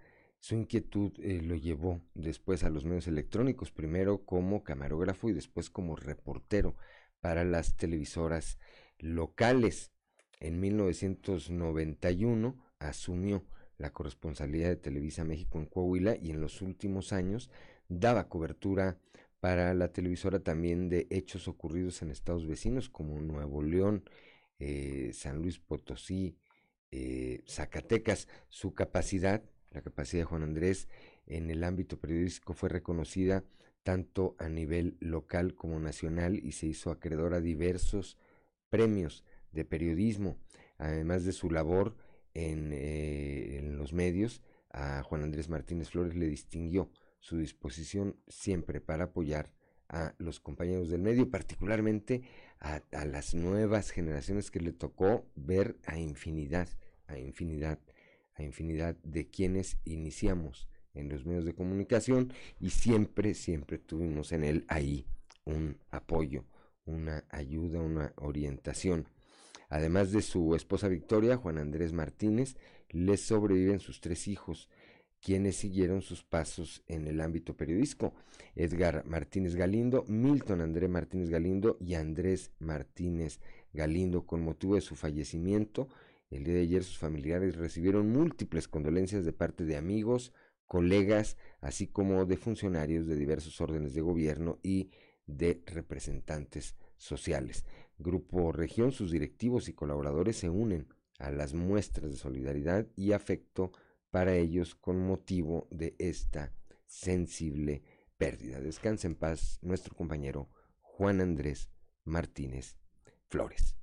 su inquietud eh, lo llevó después a los medios electrónicos, primero como camarógrafo y después como reportero para las televisoras locales. En 1991 asumió la corresponsalía de Televisa México en Coahuila y en los últimos años daba cobertura para la televisora también de hechos ocurridos en estados vecinos como Nuevo León, eh, San Luis Potosí, eh, Zacatecas. Su capacidad, la capacidad de Juan Andrés en el ámbito periodístico fue reconocida tanto a nivel local como nacional y se hizo acreedor a diversos premios de periodismo, además de su labor en, eh, en los medios, a Juan Andrés Martínez Flores le distinguió su disposición siempre para apoyar a los compañeros del medio, particularmente a, las nuevas generaciones que le tocó ver a infinidad, a infinidad, a infinidad de quienes iniciamos en los medios de comunicación y siempre, siempre tuvimos en él ahí un apoyo, una ayuda, una orientación. Además de su esposa Victoria, Juan Andrés Martínez, le sobreviven sus tres hijos, quienes siguieron sus pasos en el ámbito periodístico. Edgar Martínez Galindo, Milton André Martínez Galindo y Andrés Martínez Galindo. Con motivo de su fallecimiento, el día de ayer sus familiares recibieron múltiples condolencias de parte de amigos, colegas, así como de funcionarios de diversos órdenes de gobierno y de representantes sociales. Grupo Región, sus directivos y colaboradores se unen a las muestras de solidaridad y afecto para ellos con motivo de esta sensible pérdida. Descansa en paz nuestro compañero Juan Andrés Martínez Flores.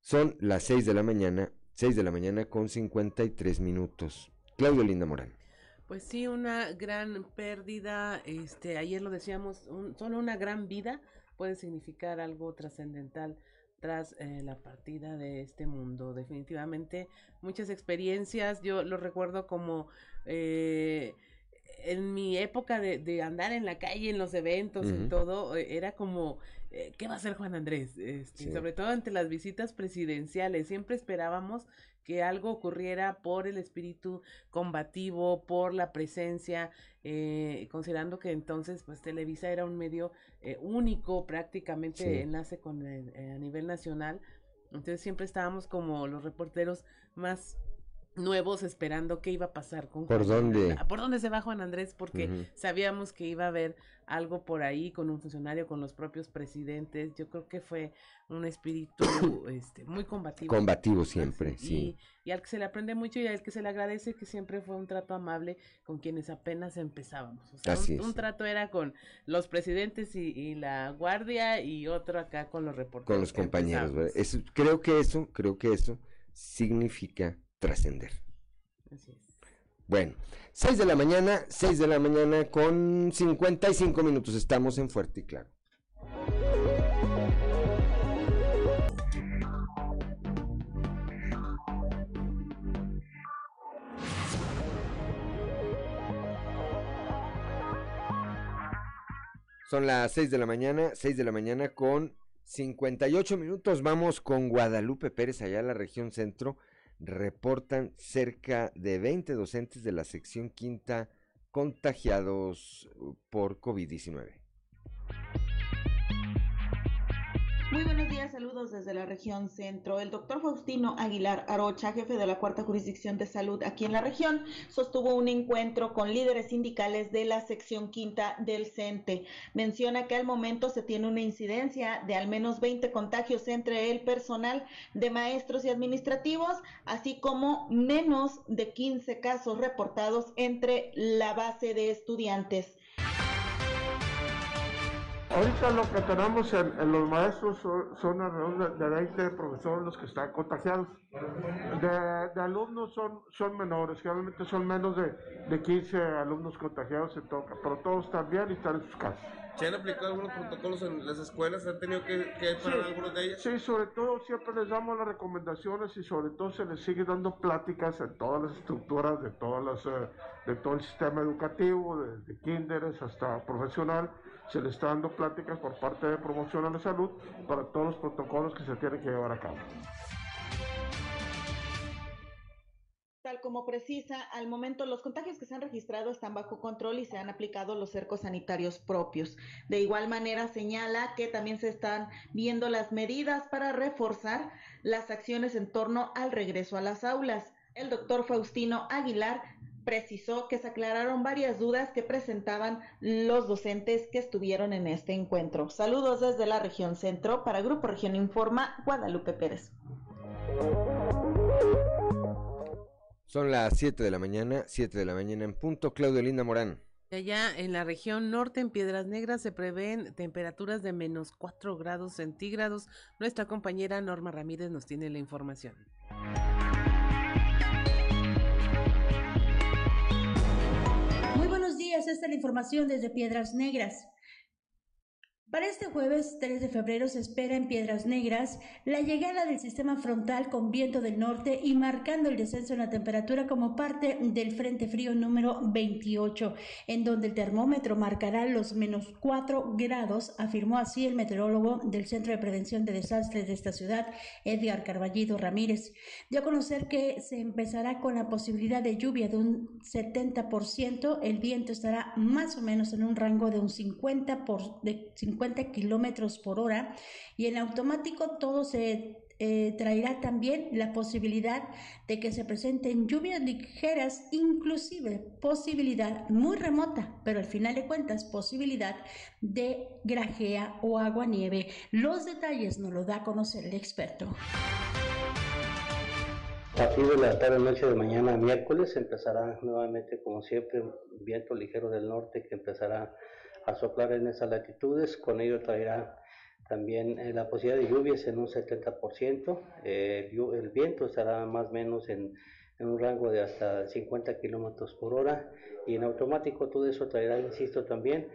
Son las 6 de la mañana, 6 de la mañana con 53 minutos. Claudio Linda Morán. Pues sí, una gran pérdida, este, ayer lo decíamos, solo una gran vida puede significar algo trascendental tras eh, la partida de este mundo. Definitivamente muchas experiencias, yo lo recuerdo como eh, en mi época de, andar en la calle, en los eventos, y todo, eh, era como, ¿qué va a hacer Juan Andrés? Este, sobre todo ante las visitas presidenciales, siempre esperábamos que algo ocurriera por el espíritu combativo, por la presencia, eh, considerando que entonces pues Televisa era un medio eh, único, prácticamente enlace con el, eh, a nivel nacional. Entonces siempre estábamos como los reporteros más nuevos esperando qué iba a pasar con ¿Por dónde? ¿Por dónde se va Juan Andrés? Porque sabíamos que iba a haber algo por ahí con un funcionario, con los propios presidentes. Yo creo que fue un espíritu este, muy combativo. Combativo siempre, sí. Y, al que se le aprende mucho y al que se le agradece que siempre fue un trato amable con quienes apenas empezábamos. O sea, un, trato era con los presidentes y, la guardia y otro acá con los reporteros. Con los compañeros. creo que eso, creo que eso significa trascender. Así es. Bueno, 6 de la mañana, 6 de la mañana con 55 minutos. Estamos en Fuerte y Claro. Son las 6 de la mañana, 6 de la mañana con 58 minutos. Vamos con Guadalupe Pérez, allá en la región centro reportan cerca de 20 docentes de la sección quinta contagiados uh, por COVID-19. Muy buenos días, saludos desde la región centro. El doctor Faustino Aguilar Arocha, jefe de la cuarta jurisdicción de salud aquí en la región, sostuvo un encuentro con líderes sindicales de la sección quinta del CENTE. Menciona que al momento se tiene una incidencia de al menos 20 contagios entre el personal de maestros y administrativos, así como menos de 15 casos reportados entre la base de estudiantes. Ahorita lo que tenemos en, los maestros son, alrededor de 20 profesores los que están contagiados. De, alumnos son, son menores, generalmente son menos de, de 15 alumnos contagiados se toca, pero todos están bien y están en sus casas. ¿Se han aplicado algunos protocolos en las escuelas? ¿Han tenido que, que parar algunos de ellas? Sí, sobre todo siempre les damos las recomendaciones y sobre todo se les sigue dando pláticas en todas las estructuras de, todas las, eh, de todo el sistema educativo, desde kinderes hasta profesional se le está dando pláticas por parte de promoción a la salud para todos los protocolos que se tienen que llevar a cabo. como precisa, al momento los contagios que se han registrado están bajo control y se han aplicado los cercos sanitarios propios. De igual manera, señala que también se están viendo las medidas para reforzar las acciones en torno al regreso a las aulas. El doctor Faustino Aguilar precisó que se aclararon varias dudas que presentaban los docentes que estuvieron en este encuentro. Saludos desde la región centro para Grupo Región Informa, Guadalupe Pérez. Son las 7 de la mañana, 7 de la mañana en punto. Claudio Linda Morán. Allá en la región norte, en Piedras Negras, se prevén temperaturas de menos 4 grados centígrados. Nuestra compañera Norma Ramírez nos tiene la información. Días, esta es la información desde Piedras Negras. Para este jueves 3 de febrero se espera en Piedras Negras la llegada del sistema frontal con viento del norte y marcando el descenso en la temperatura como parte del Frente Frío número 28, en donde el termómetro marcará los menos 4 grados, afirmó así el meteorólogo del Centro de Prevención de Desastres de esta ciudad, Edgar Carballido Ramírez. Dio a conocer que se empezará con la posibilidad de lluvia de un 70%, el viento estará más o menos en un rango de un 50%. Por, de 50 kilómetros por hora y en automático todo se eh, traerá también la posibilidad de que se presenten lluvias ligeras, inclusive posibilidad muy remota, pero al final de cuentas posibilidad de grajea o agua nieve. Los detalles nos lo da a conocer el experto. A partir de la tarde noche de mañana miércoles empezará nuevamente como siempre viento ligero del norte que empezará a soplar en esas latitudes. Con ello traerá también eh, la posibilidad de lluvias en un 70%. Eh, el viento estará más o menos en, un rango de hasta 50 kilómetros por hora. Y en automático todo eso traerá, insisto, también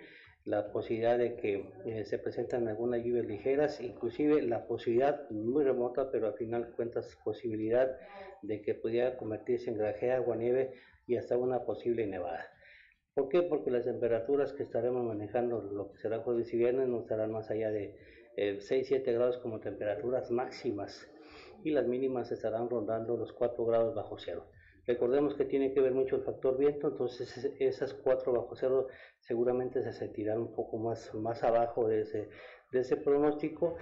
la posibilidad de que eh, se presentan algunas lluvias ligeras, inclusive la posibilidad muy remota, pero al final cuentas posibilidad de que pudiera convertirse en grajea, agua, nieve y hasta una posible nevada. ¿Por qué? Porque las temperaturas que estaremos manejando, lo que será jueves y viernes, no estarán más allá de 6-7 eh, grados como temperaturas máximas y las mínimas estarán rondando los 4 grados bajo cero. Recordemos que tiene que ver mucho el factor viento, entonces esas 4 bajo cero seguramente se sentirán un poco más, más abajo de ese, de ese pronóstico.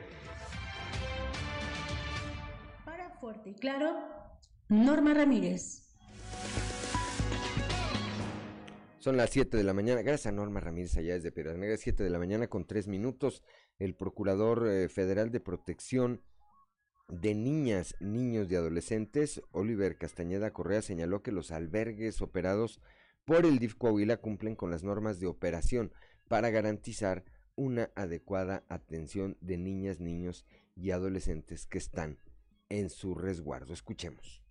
Para Fuerte y Claro, Norma Ramírez. Son las 7 de la mañana. Gracias a Norma Ramírez allá desde Piedras Negras. 7 de la mañana con 3 minutos. El Procurador eh, Federal de Protección de Niñas, Niños y Adolescentes, Oliver Castañeda Correa, señaló que los albergues operados por el DIF Coahuila cumplen con las normas de operación para garantizar una adecuada atención de niñas, niños y adolescentes que están en su resguardo. Escuchemos.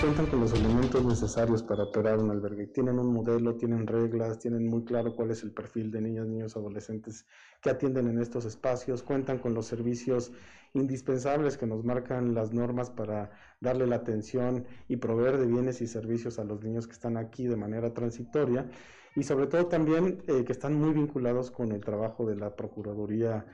Cuentan con los elementos necesarios para operar un albergue. Tienen un modelo, tienen reglas, tienen muy claro cuál es el perfil de niñas, niños, adolescentes que atienden en estos espacios, cuentan con los servicios indispensables que nos marcan las normas para darle la atención y proveer de bienes y servicios a los niños que están aquí de manera transitoria y sobre todo también eh, que están muy vinculados con el trabajo de la Procuraduría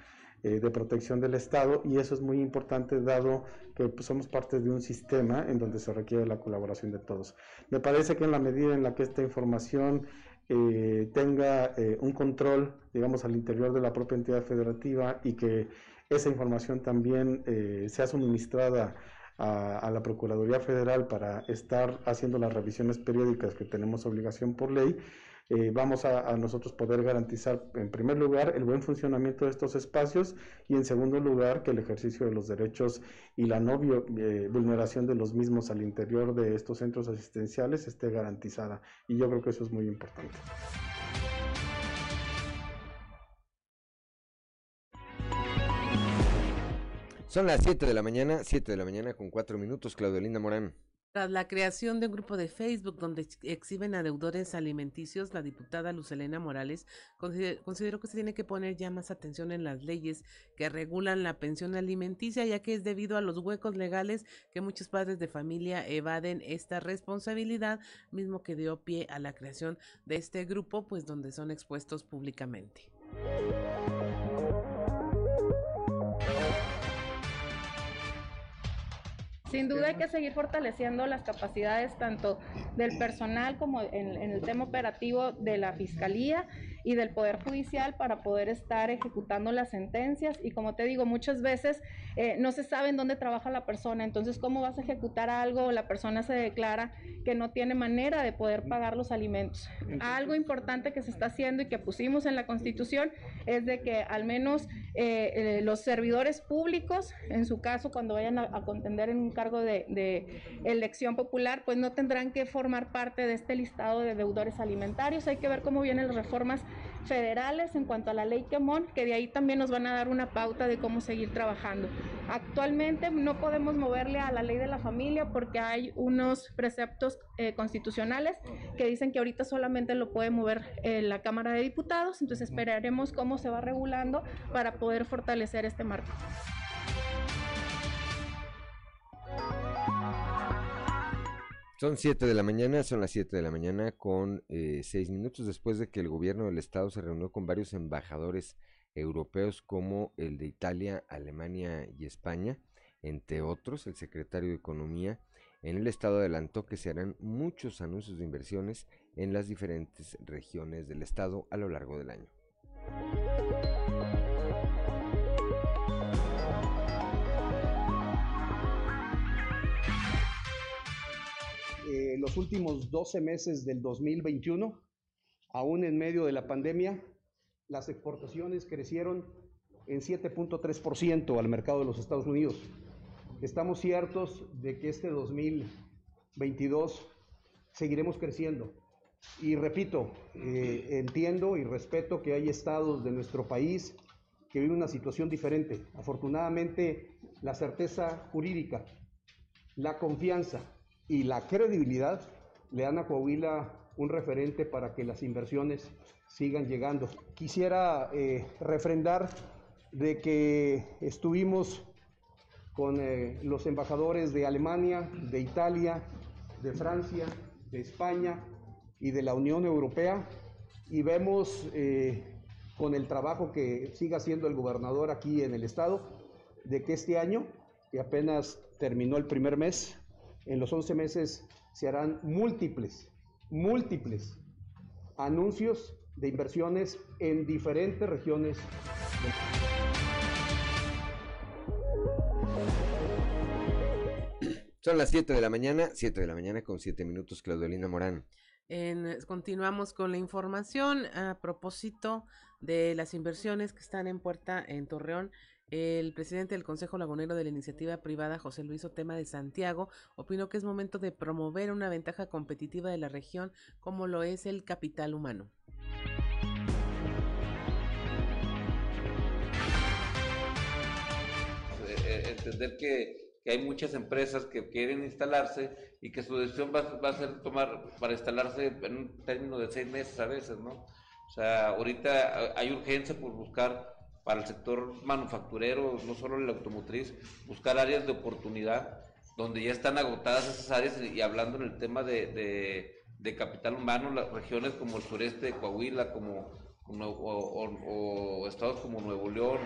eh, de protección del Estado y eso es muy importante dado que pues, somos parte de un sistema en donde se requiere la colaboración de todos. Me parece que en la medida en la que esta información eh, tenga eh, un control, digamos, al interior de la propia entidad federativa y que esa información también sea suministrada a, a, la Procuraduría Federal para estar haciendo las revisiones periódicas que tenemos obligación por ley, eh, vamos a, nosotros poder garantizar, en primer lugar, el buen funcionamiento de estos espacios y, en segundo lugar, que el ejercicio de los derechos y la no eh, vulneración de los mismos al interior de estos centros asistenciales esté garantizada. Y yo creo que eso es muy importante. Son las 7 de la mañana, 7 de la mañana con 4 minutos, Claudio Linda Morán. Tras la creación de un grupo de Facebook donde exhiben a deudores alimenticios, la diputada Lucelena Morales consideró que se tiene que poner ya más atención en las leyes que regulan la pensión alimenticia, ya que es debido a los huecos legales que muchos padres de familia evaden esta responsabilidad, mismo que dio pie a la creación de este grupo, pues donde son expuestos públicamente. Sin duda hay que seguir fortaleciendo las capacidades tanto del personal como en, el tema operativo de la Fiscalía y del Poder Judicial para poder estar ejecutando las sentencias. Y como te digo, muchas veces eh, no se sabe en dónde trabaja la persona, entonces cómo vas a ejecutar algo, la persona se declara que no tiene manera de poder pagar los alimentos. Algo importante que se está haciendo y que pusimos en la Constitución es de que al menos eh, eh, los servidores públicos, en su caso, cuando vayan a, contender en un cargo de, de, elección popular, pues no tendrán que formar parte de este listado de deudores alimentarios. Hay que ver cómo vienen las reformas federales en cuanto a la ley Quemón, que de ahí también nos van a dar una pauta de cómo seguir trabajando. Actualmente no podemos moverle a la ley de la familia porque hay unos preceptos eh, constitucionales que dicen que ahorita solamente lo puede mover eh, la Cámara de Diputados, entonces esperaremos cómo se va regulando para poder fortalecer este marco. Son 7 de la mañana, son las 7 de la mañana con eh, 6 minutos después de que el gobierno del estado se reunió con varios embajadores europeos como el de Italia, Alemania y España, entre otros, el secretario de Economía en el estado adelantó que se harán muchos anuncios de inversiones en las diferentes regiones del estado a lo largo del año. Eh, los últimos 12 meses del 2021, aún en medio de la pandemia, las exportaciones crecieron en 7.3% al mercado de los Estados Unidos. Estamos ciertos de que este 2022 seguiremos creciendo. Y repito, eh, entiendo y respeto que hay estados de nuestro país que viven una situación diferente. Afortunadamente, la certeza jurídica, la confianza y la credibilidad le dan a Coahuila un referente para que las inversiones sigan llegando. Quisiera eh, refrendar de que estuvimos con eh, los embajadores de Alemania, de Italia, de Francia, de España y de la Unión Europea y vemos eh, con el trabajo que sigue haciendo el gobernador aquí en el estado, de que este año, que apenas terminó el primer mes, en los 11 meses se harán múltiples, múltiples anuncios de inversiones en diferentes regiones. Son las 7 de la mañana, 7 de la mañana con 7 minutos, Claudelina Morán. En, continuamos con la información a propósito de las inversiones que están en puerta en Torreón. El presidente del Consejo Lagunero de la Iniciativa Privada, José Luis Otema de Santiago, opinó que es momento de promover una ventaja competitiva de la región como lo es el capital humano. Eh, eh, entender que que hay muchas empresas que quieren instalarse y que su decisión va, va, a ser tomar para instalarse en un término de seis meses a veces, ¿no? O sea, ahorita hay urgencia por buscar para el sector manufacturero, no solo el automotriz, buscar áreas de oportunidad donde ya están agotadas esas áreas y hablando en el tema de, de, capital humano, las regiones como el sureste de Coahuila, como o, o, estados como Nuevo León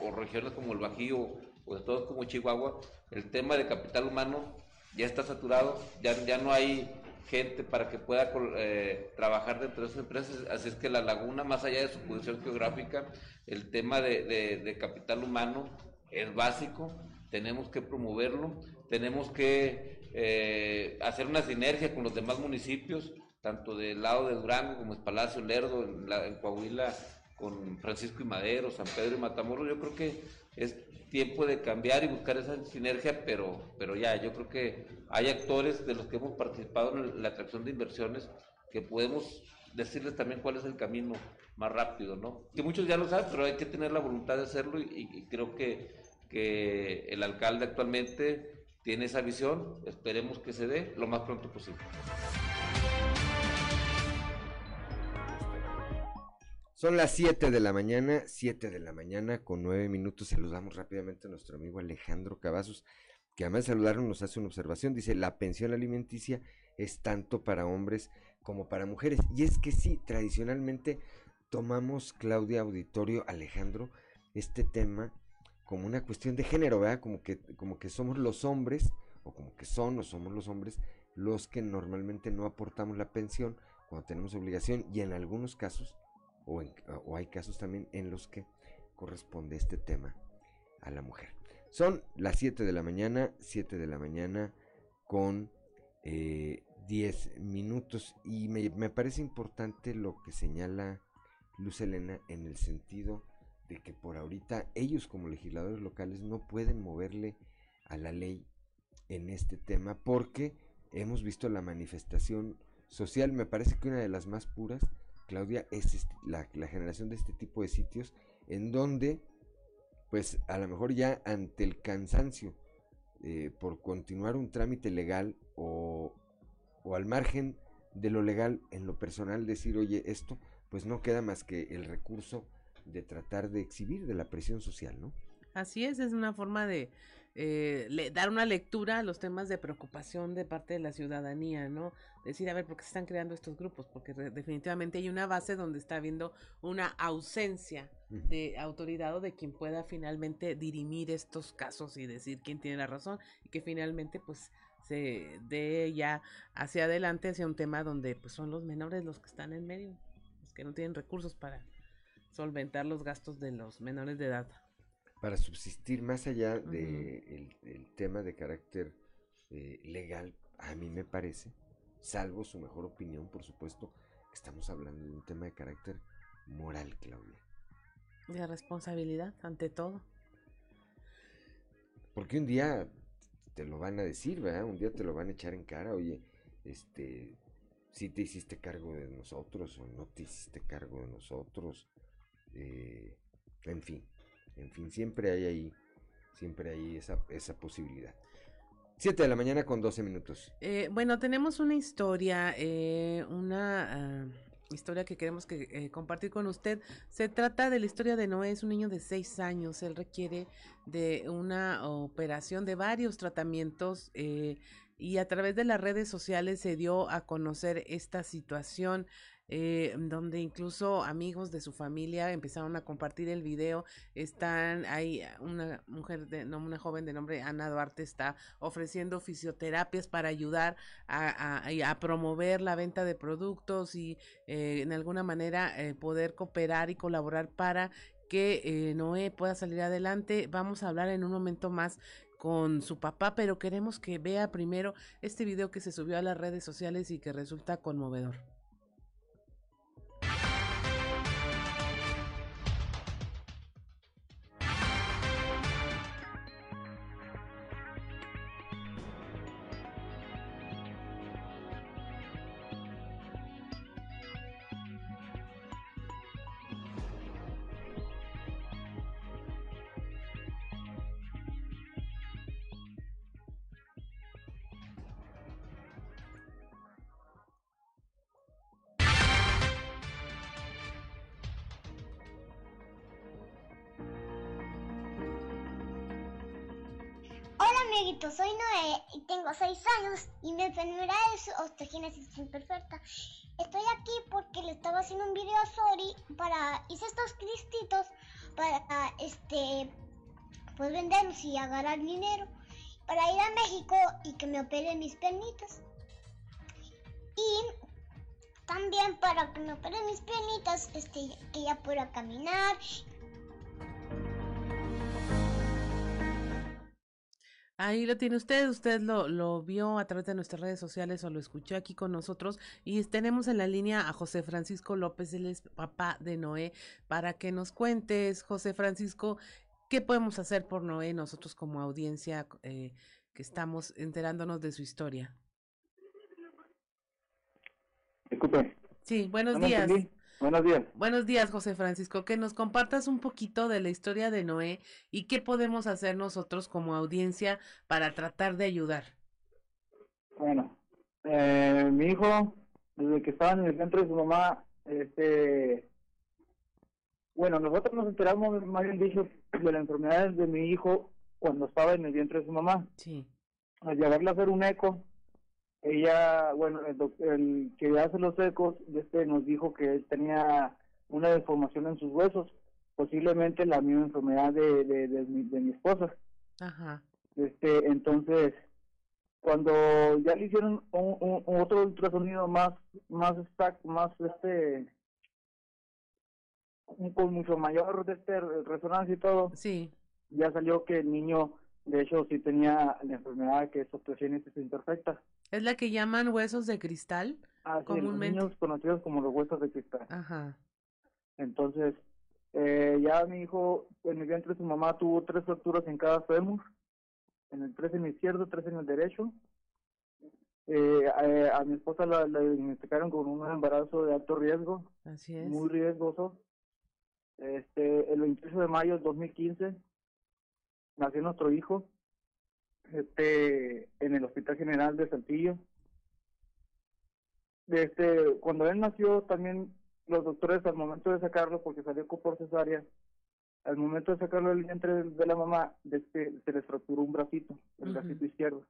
o, regiones como el Bajío o estados como Chihuahua, el tema de capital humano ya está saturado, ya, ya no hay gente para que pueda eh, trabajar dentro de esas empresas, así es que la laguna, más allá de su posición geográfica, el tema de, capital humano es básico, tenemos que promoverlo, tenemos que eh, hacer una sinergia con los demás municipios, tanto del lado de Durango como es Palacio Lerdo, en, en Coahuila, con Francisco y Madero, San Pedro y Matamoros, yo creo que es tiempo de cambiar y buscar esa sinergia, pero, pero ya, yo creo que hay actores de los que hemos participado en la atracción de inversiones que podemos decirles también cuál es el camino más rápido, ¿no? Que muchos ya lo saben, pero hay que tener la voluntad de hacerlo y, creo que, que el alcalde actualmente tiene esa visión, esperemos que se dé lo más pronto posible. Son las 7 de la mañana, 7 de la mañana con 9 minutos. Saludamos rápidamente a nuestro amigo Alejandro Cavazos, que además de saludarnos nos hace una observación. Dice, la pensión alimenticia es tanto para hombres como para mujeres. Y es que sí, tradicionalmente tomamos, Claudia Auditorio, Alejandro, este tema como una cuestión de género, ¿verdad? Como que, como que somos los hombres o como que son o somos los hombres los que normalmente no aportamos la pensión cuando tenemos obligación y en algunos casos, o, hay casos también en los que corresponde este tema a la mujer. Son las 7 de la mañana, 7 de la mañana con eh, 10 minutos y me, me, parece importante lo que señala Luz Elena en el sentido de que por ahorita ellos como legisladores locales no pueden moverle a la ley en este tema porque hemos visto la manifestación social, me parece que una de las más puras, Claudia, es este, la, generación de este tipo de sitios en donde pues a lo mejor ya ante el cansancio eh, por continuar un trámite legal o, o al margen de lo legal en lo personal decir oye esto pues no queda más que el recurso de tratar de exhibir de la presión social, ¿no? Así es, es una forma de eh, le, dar una lectura a los temas de preocupación de parte de la ciudadanía, ¿no? Decir, a ver, ¿por qué se están creando estos grupos? Porque definitivamente hay una base donde está habiendo una ausencia de autoridad o de quien pueda finalmente dirimir estos casos y decir quién tiene la razón y que finalmente pues se dé ya hacia adelante hacia un tema donde pues son los menores los que están en medio, los que no tienen recursos para solventar los gastos de los menores de edad. Para subsistir más allá del de el tema de carácter eh, legal, a mí me parece, salvo su mejor opinión, por supuesto, estamos hablando de un tema de carácter moral, Claudia. De responsabilidad, ante todo. Porque un día te lo van a decir, ¿verdad? Un día te lo van a echar en cara, oye, este, si te hiciste cargo de nosotros o no te hiciste cargo de nosotros, eh, en fin, en fin, siempre hay ahí, siempre hay esa, esa posibilidad. 7 de la mañana con 12 minutos. Eh, bueno, tenemos una historia, eh, una uh, historia que queremos que, eh, compartir con usted. Se trata de la historia de Noé, es un niño de 6 años. Él requiere de una operación, de varios tratamientos. Y a través de las redes sociales se dio a conocer esta situación eh, donde incluso amigos de su familia empezaron a compartir el video. Están ahí una mujer, de, no, una joven de nombre Ana Duarte está ofreciendo fisioterapias para ayudar a, a, a promover la venta de productos y eh, en alguna manera eh, poder cooperar y colaborar para que eh, Noé pueda salir adelante. Vamos a hablar en un momento más con su papá, pero queremos que vea primero este video que se subió a las redes sociales y que resulta conmovedor. Soy Noé y tengo 6 años y mi enfermedad es osteogénesis imperfecta. Estoy aquí porque le estaba haciendo un video a Sori para hice estos cristitos para este pues venderlos y agarrar dinero para ir a México y que me operen mis pernitas. Y también para que me operen mis piernitas, este, que ya pueda caminar Ahí lo tiene usted, usted lo, lo vio a través de nuestras redes sociales o lo escuchó aquí con nosotros y tenemos en la línea a José Francisco López, él es papá de Noé, para que nos cuentes, José Francisco, qué podemos hacer por Noé nosotros como audiencia eh, que estamos enterándonos de su historia. Disculpe. Sí, buenos ¿No días. entendí? Buenos días. Buenos días, José Francisco. Que nos compartas un poquito de la historia de Noé y qué podemos hacer nosotros como audiencia para tratar de ayudar. Bueno, eh, mi hijo, desde que estaba en el centro de su mamá, este, bueno, nosotros nos enteramos, más bien dicho, de la enfermedad de mi hijo cuando estaba en el vientre de su mamá. Sí. Al llevarle a hacer un eco, ella, bueno, el, el que hace los ecos, este nos dijo que él tenía una deformación en sus huesos, posiblemente la misma enfermedad de, de, de, mi, de mi esposa. Ajá. Este, entonces, cuando ya le hicieron un, un- otro ultrasonido más, más, esta- más este, con mucho mayor de este resonancia y todo, sí. ya salió que el niño, de hecho, sí tenía la enfermedad que es osteogénesis imperfecta. Es la que llaman huesos de cristal, Ah, sí, los comúnmente. niños conocidos como los huesos de cristal. Ajá. Entonces, eh, ya mi hijo, en el vientre de su mamá tuvo tres fracturas en cada fémur, en el tres en el izquierdo, tres en el derecho. Eh, a, a mi esposa la, la diagnosticaron con un embarazo de alto riesgo, Así es. muy riesgoso. Este, el 28 de mayo del 2015 nació nuestro hijo este, en el Hospital General de Saltillo. Este, cuando él nació, también los doctores al momento de sacarlo, porque salió por cesárea, al momento de sacarlo del vientre de la mamá, este, se le fracturó un bracito, el bracito izquierdo.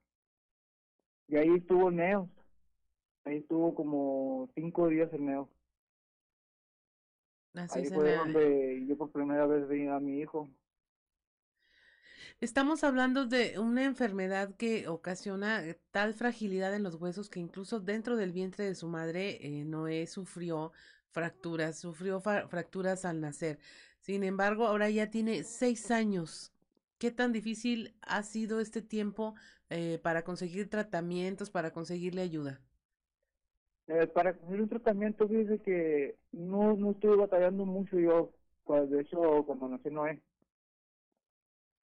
Y ahí estuvo en neos. Ahí estuvo como cinco días en neos. Así Ahí fue donde yo por primera vez vi a mi hijo. Estamos hablando de una enfermedad que ocasiona eh, tal fragilidad en los huesos que incluso dentro del vientre de su madre eh, Noé sufrió fracturas, sufrió fracturas al nacer. Sin embargo, ahora ya tiene seis años. ¿Qué tan difícil ha sido este tiempo eh, para conseguir tratamientos, para conseguirle ayuda? Eh, para conseguir un tratamiento, fíjese que no, no estuve batallando mucho yo, pues, de hecho, cuando nació Noé.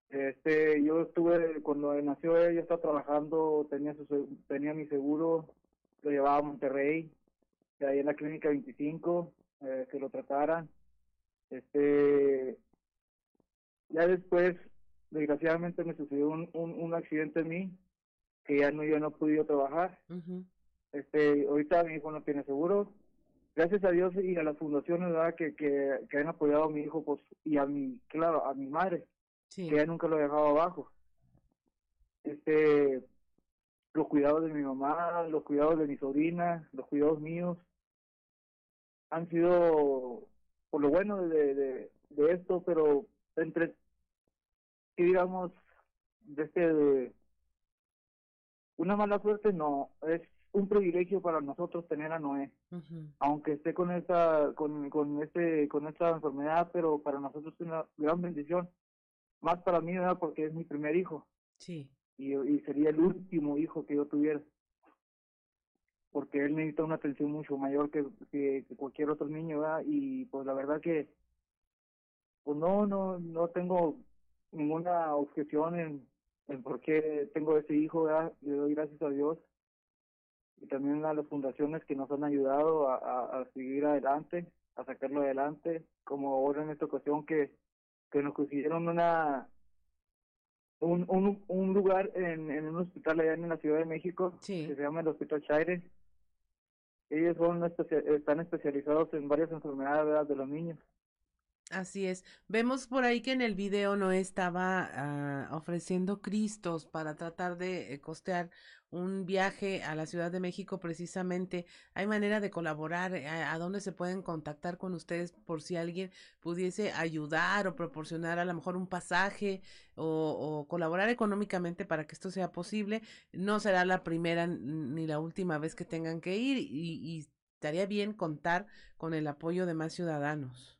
Este, yo estuve, cuando nació él, yo estaba trabajando, tenía su, tenía mi seguro, lo llevaba a Monterrey, de ahí en la clínica 25, eh, que lo trataran. Este, ya después, desgraciadamente me sucedió un, un, un accidente en mí, que ya no, yo no he podido trabajar. Este, ahorita mi hijo no tiene seguro. Gracias a Dios y a las fundaciones ¿verdad? Que, que, que han apoyado a mi hijo pues, y a mi, claro, a mi madre, Sí. que ella nunca lo he dejado abajo. Este, los cuidados de mi mamá, los cuidados de mi sobrina, los cuidados míos, han sido por lo bueno de, de, de esto, pero entre, digamos, de este, de, una mala suerte no, es un privilegio para nosotros tener a Noé, aunque esté con esta, con, con este, con esta enfermedad, pero para nosotros es una gran bendición, más para mí, ¿verdad? porque es mi primer hijo Sí. y, y sería el último hijo que yo tuviera, porque él necesita una atención mucho mayor que, que, que cualquier otro niño, ¿verdad? y pues la verdad que, pues no, no, no tengo ninguna objeción en, en por qué tengo ese hijo, ¿verdad? le doy gracias a Dios y también a las fundaciones que nos han ayudado a, a, a seguir adelante, a sacarlo adelante, como ahora en esta ocasión que, que nos consiguieron una un, un, un lugar en, en un hospital allá en la Ciudad de México que se llama el Hospital Chaire. Ellos son especia- están especializados en varias enfermedades de los niños. Así es. Vemos por ahí que en el video no estaba ah, ofreciendo Cristos para tratar de eh, costear un viaje a la Ciudad de México precisamente. ¿Hay manera de colaborar? Eh, ¿A, a dónde se pueden contactar con ustedes por si alguien pudiese ayudar o proporcionar a lo mejor un pasaje o, o colaborar económicamente para que esto sea posible? No será la primera ni la última vez que tengan que ir y, y estaría bien contar con el apoyo de más ciudadanos.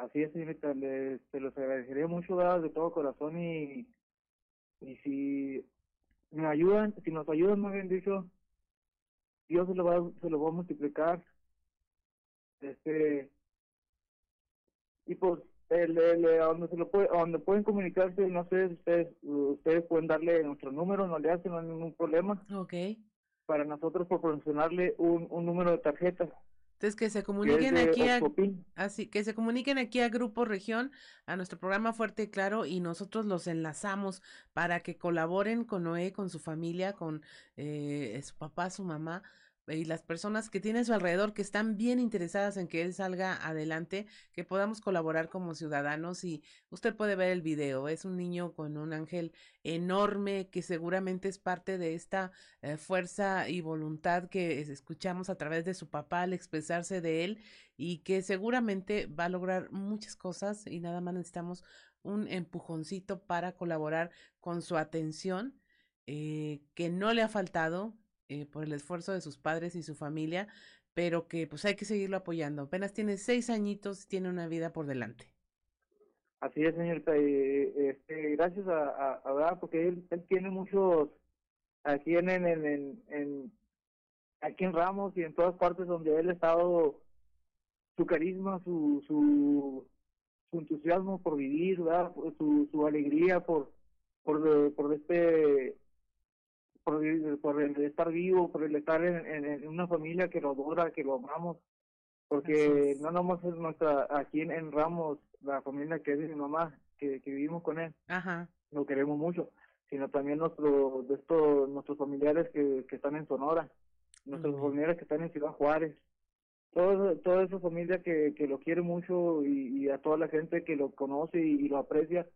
Así es, señorita, le, se los agradecería mucho ¿verdad? de todo corazón y, y si me ayudan, si nos ayudan, más bien dicho, Dios se lo va, se lo va a multiplicar. Este, y pues, el, el, a donde, se lo puede, a donde pueden comunicarse, no sé, ustedes, ustedes pueden darle nuestro número, no le hacen, no hay ningún problema. Ok. Para nosotros proporcionarle un, un número de tarjeta. Entonces que se comuniquen aquí a, así que se comuniquen aquí a Grupo Región, a nuestro programa Fuerte y Claro, y nosotros los enlazamos para que colaboren con Noé, con su familia, con eh, su papá, su mamá y las personas que tiene a su alrededor que están bien interesadas en que él salga adelante, que podamos colaborar como ciudadanos y usted puede ver el video, es un niño con un ángel enorme que seguramente es parte de esta eh, fuerza y voluntad que es- escuchamos a través de su papá al expresarse de él y que seguramente va a lograr muchas cosas y nada más necesitamos un empujoncito para colaborar con su atención eh, que no le ha faltado eh, por el esfuerzo de sus padres y su familia, pero que pues hay que seguirlo apoyando. Apenas tiene seis añitos tiene una vida por delante. Así es, señorita. este, gracias a, a, porque él, tiene muchos, aquí en, aquí en Ramos y en todas partes donde él ha estado, su carisma, su, su, su entusiasmo por vivir. Su, su alegría por, por, por este por, por el estar vivo, por el estar en, en, una familia que lo adora, que lo amamos, porque no nomás es nuestra, aquí en, Ramos, la familia que es de mi mamá, que, que vivimos con él, Ajá. lo queremos mucho, sino también nuestro, de estos, nuestros familiares que, que están en Sonora, nuestros familiares que están en Ciudad Juárez, todo, toda esa familia que, que lo quiere mucho y, a toda la gente que lo conoce y, lo aprecia,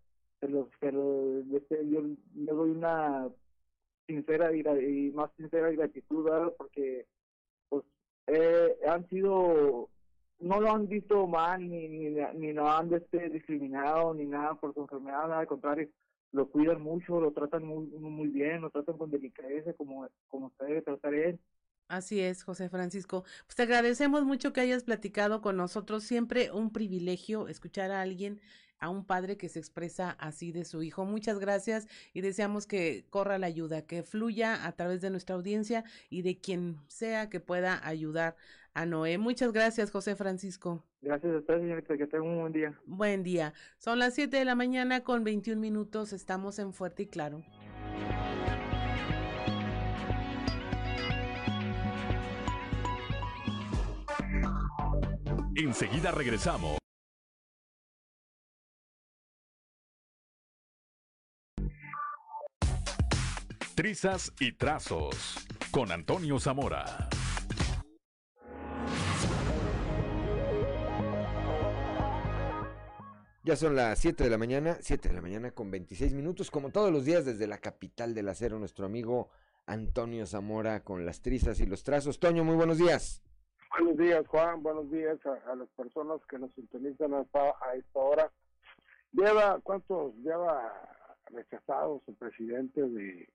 pero este, yo le doy una sincera y, más sincera gratitud porque pues eh, han sido no lo han visto mal ni ni, ni lo han este, discriminado ni nada por su enfermedad nada al contrario lo cuidan mucho lo tratan muy muy bien lo tratan con delicadeza como como debe tratar él Así es, José Francisco. Pues te agradecemos mucho que hayas platicado con nosotros. Siempre un privilegio escuchar a alguien a un padre que se expresa así de su hijo. Muchas gracias y deseamos que corra la ayuda, que fluya a través de nuestra audiencia y de quien sea que pueda ayudar a Noé. Muchas gracias, José Francisco. Gracias a usted, señorita, que tenga un buen día. Buen día. Son las 7 de la mañana con 21 minutos. Estamos en Fuerte y Claro. Enseguida regresamos. Trizas y Trazos con Antonio Zamora. Ya son las 7 de la mañana, 7 de la mañana con 26 minutos, como todos los días desde la capital del acero, nuestro amigo Antonio Zamora con las trizas y los trazos. Toño, muy buenos días. Buenos días, Juan. Buenos días a, las personas que nos sintonizan hasta a esta hora. Lleva, ¿cuántos lleva rechazados el presidente de,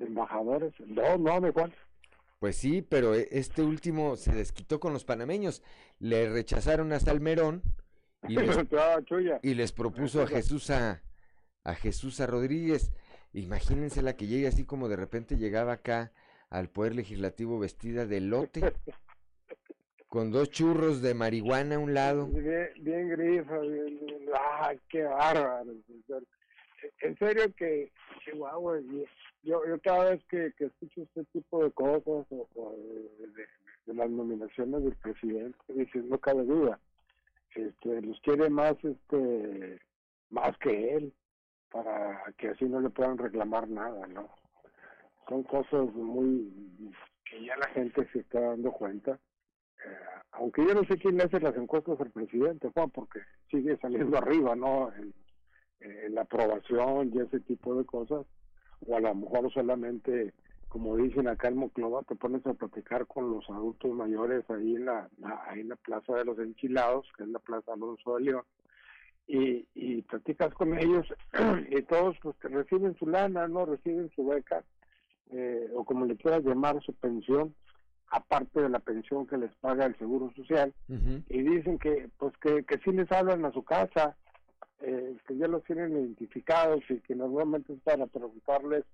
embajadores. No, no, me. Pues sí, pero e, este último se desquitó con los panameños. Le rechazaron a Salmerón y les, y les propuso a Jesús a, a Jesús a Rodríguez. Imagínense la que llegue así como de repente llegaba acá al poder legislativo vestida de lote. con dos churros de marihuana a un lado. Bien, bien grifa, bien, ah, qué bárbaro. En serio que, guau, yo, yo cada vez que, que escucho este tipo de cosas o, de, las nominaciones del presidente, dice, no cabe duda, este, los quiere más, este, más que él, para que así no le puedan reclamar nada, ¿no? Son cosas muy que ya la gente se está dando cuenta. Eh, aunque yo no sé quién le hace las encuestas al presidente, Juan, porque sigue saliendo arriba, ¿no? En la aprobación y ese tipo de cosas o a lo mejor solamente, como dicen acá en Moclova, te pones a platicar con los adultos mayores ahí en la, ahí en la Plaza de los Enchilados, que es la Plaza Alonso de León, y, y platicas con ellos y todos pues que reciben su lana, ¿no? Reciben su beca, eh, o como le quieras llamar, su pensión, aparte de la pensión que les paga el Seguro Social, y dicen que pues que, que sí les hablan a su casa, eh, que ya los tienen identificados y que normalmente es para preguntarles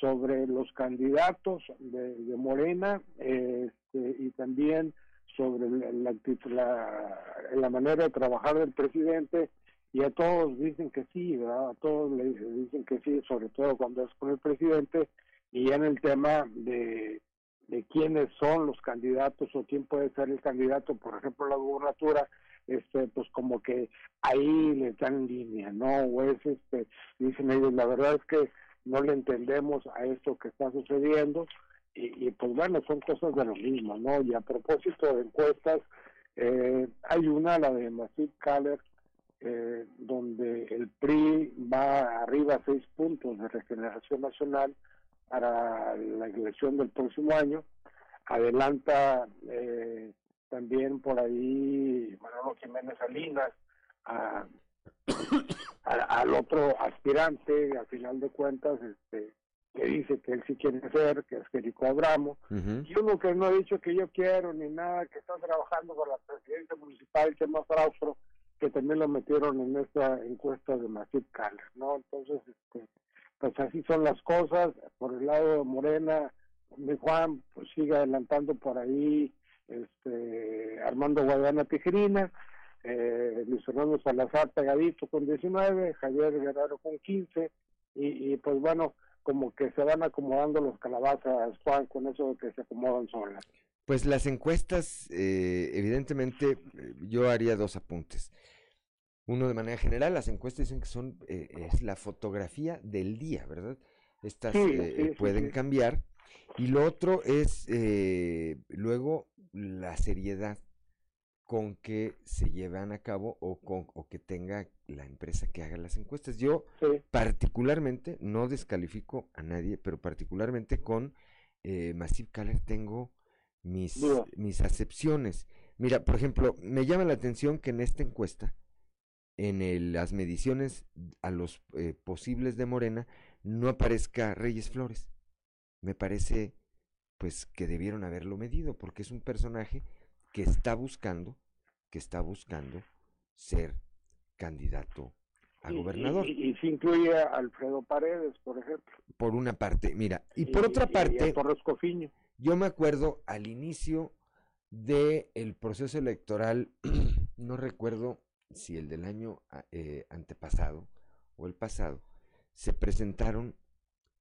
sobre los candidatos de, Morena este, y también sobre la, manera de trabajar del presidente y a todos dicen que sí, ¿verdad? a todos le dicen que sí, sobre todo cuando es con el presidente y en el tema de, de quiénes son los candidatos o quién puede ser el candidato, por ejemplo, la gubernatura, este pues como que ahí le dan línea no o es este dicen ellos la verdad es que no le entendemos a esto que está sucediendo y, pues bueno son cosas de lo mismo no y a propósito de encuestas eh, hay una la de Masip Kaller eh, donde el PRI va arriba a seis puntos de regeneración nacional para la elección del próximo año. Adelanta eh, también por ahí Manolo Jiménez Salinas, a, al otro aspirante, a final de cuentas, este, que dice que él sí quiere hacer, que es Jerico Abramo, y uno que no ha dicho que yo quiero ni nada, que está trabajando con la presidencia municipal, que más Fraustro, que también lo metieron en esta encuesta de Masip Caller, ¿no? Entonces, este, pues así son las cosas. Por el lado de Morena, mi Juan, pues sigue adelantando por ahí este Armando Guadana Tijerina, eh, Luis Fernando Salazar pegadito con 19, Javier Guerrero con 15, y, y pues bueno, como que se van acomodando los calabazas, Juan, con eso de que se acomodan solas. Pues las encuestas, eh, evidentemente, eh, yo haría dos apuntes. Uno de manera general, las encuestas dicen que son eh, es la fotografía del día, ¿verdad? Estas eh, sí, sí, pueden sí. cambiar. Y lo otro es eh, luego la seriedad con que se llevan a cabo o, con, o que tenga la empresa que haga las encuestas. Yo particularmente, no descalifico a nadie, pero particularmente con eh, Massive Caller tengo mis, mis acepciones. Mira, por ejemplo, me llama la atención que en esta encuesta, en el- las mediciones a los eh, posibles de Morena, no aparezca Reyes Flores. Me parece, pues, que debieron haberlo medido, porque es un personaje que está buscando, que está buscando ser candidato a Y- gobernador. Y, se incluye a Alfredo Paredes, por ejemplo. por una parte, mira, y por otra y parte, Torres Cofiño. yo me acuerdo al inicio del proceso electoral, no recuerdo si el del año eh, antepasado o el pasado, se presentaron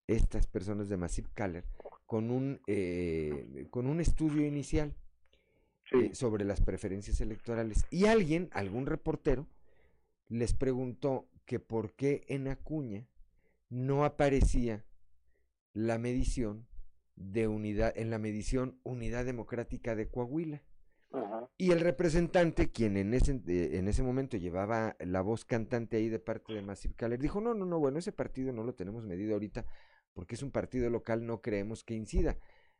estas personas de Massive Caller con un, eh, con un estudio inicial eh, sobre las preferencias electorales. Y alguien, algún reportero, les preguntó que por qué en Acuña no aparecía la medición de unidad, en la medición Unidad Democrática de Coahuila. Y el representante, quien en ese, eh, en ese momento llevaba la voz cantante ahí de parte de Massive Caller, dijo, no, no, no, bueno, ese partido no lo tenemos medido ahorita porque es un partido local, no creemos que incida.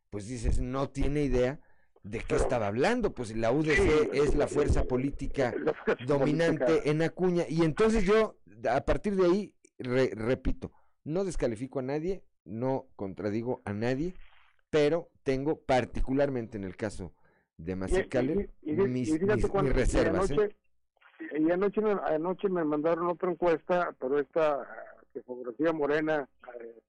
Pues dices, no tiene idea de qué estaba hablando, pues la UDC es la fuerza política dominante política. en Acuña. Y entonces yo, a partir de ahí, re- repito, no descalifico a nadie, no contradigo a nadie, pero tengo particularmente en el caso de y- mis, y mis- cuando- mis reservas. Y ¿eh? anoche, y anoche, me, anoche me mandaron otra encuesta, pero esta ah, que favorecía Morena eh,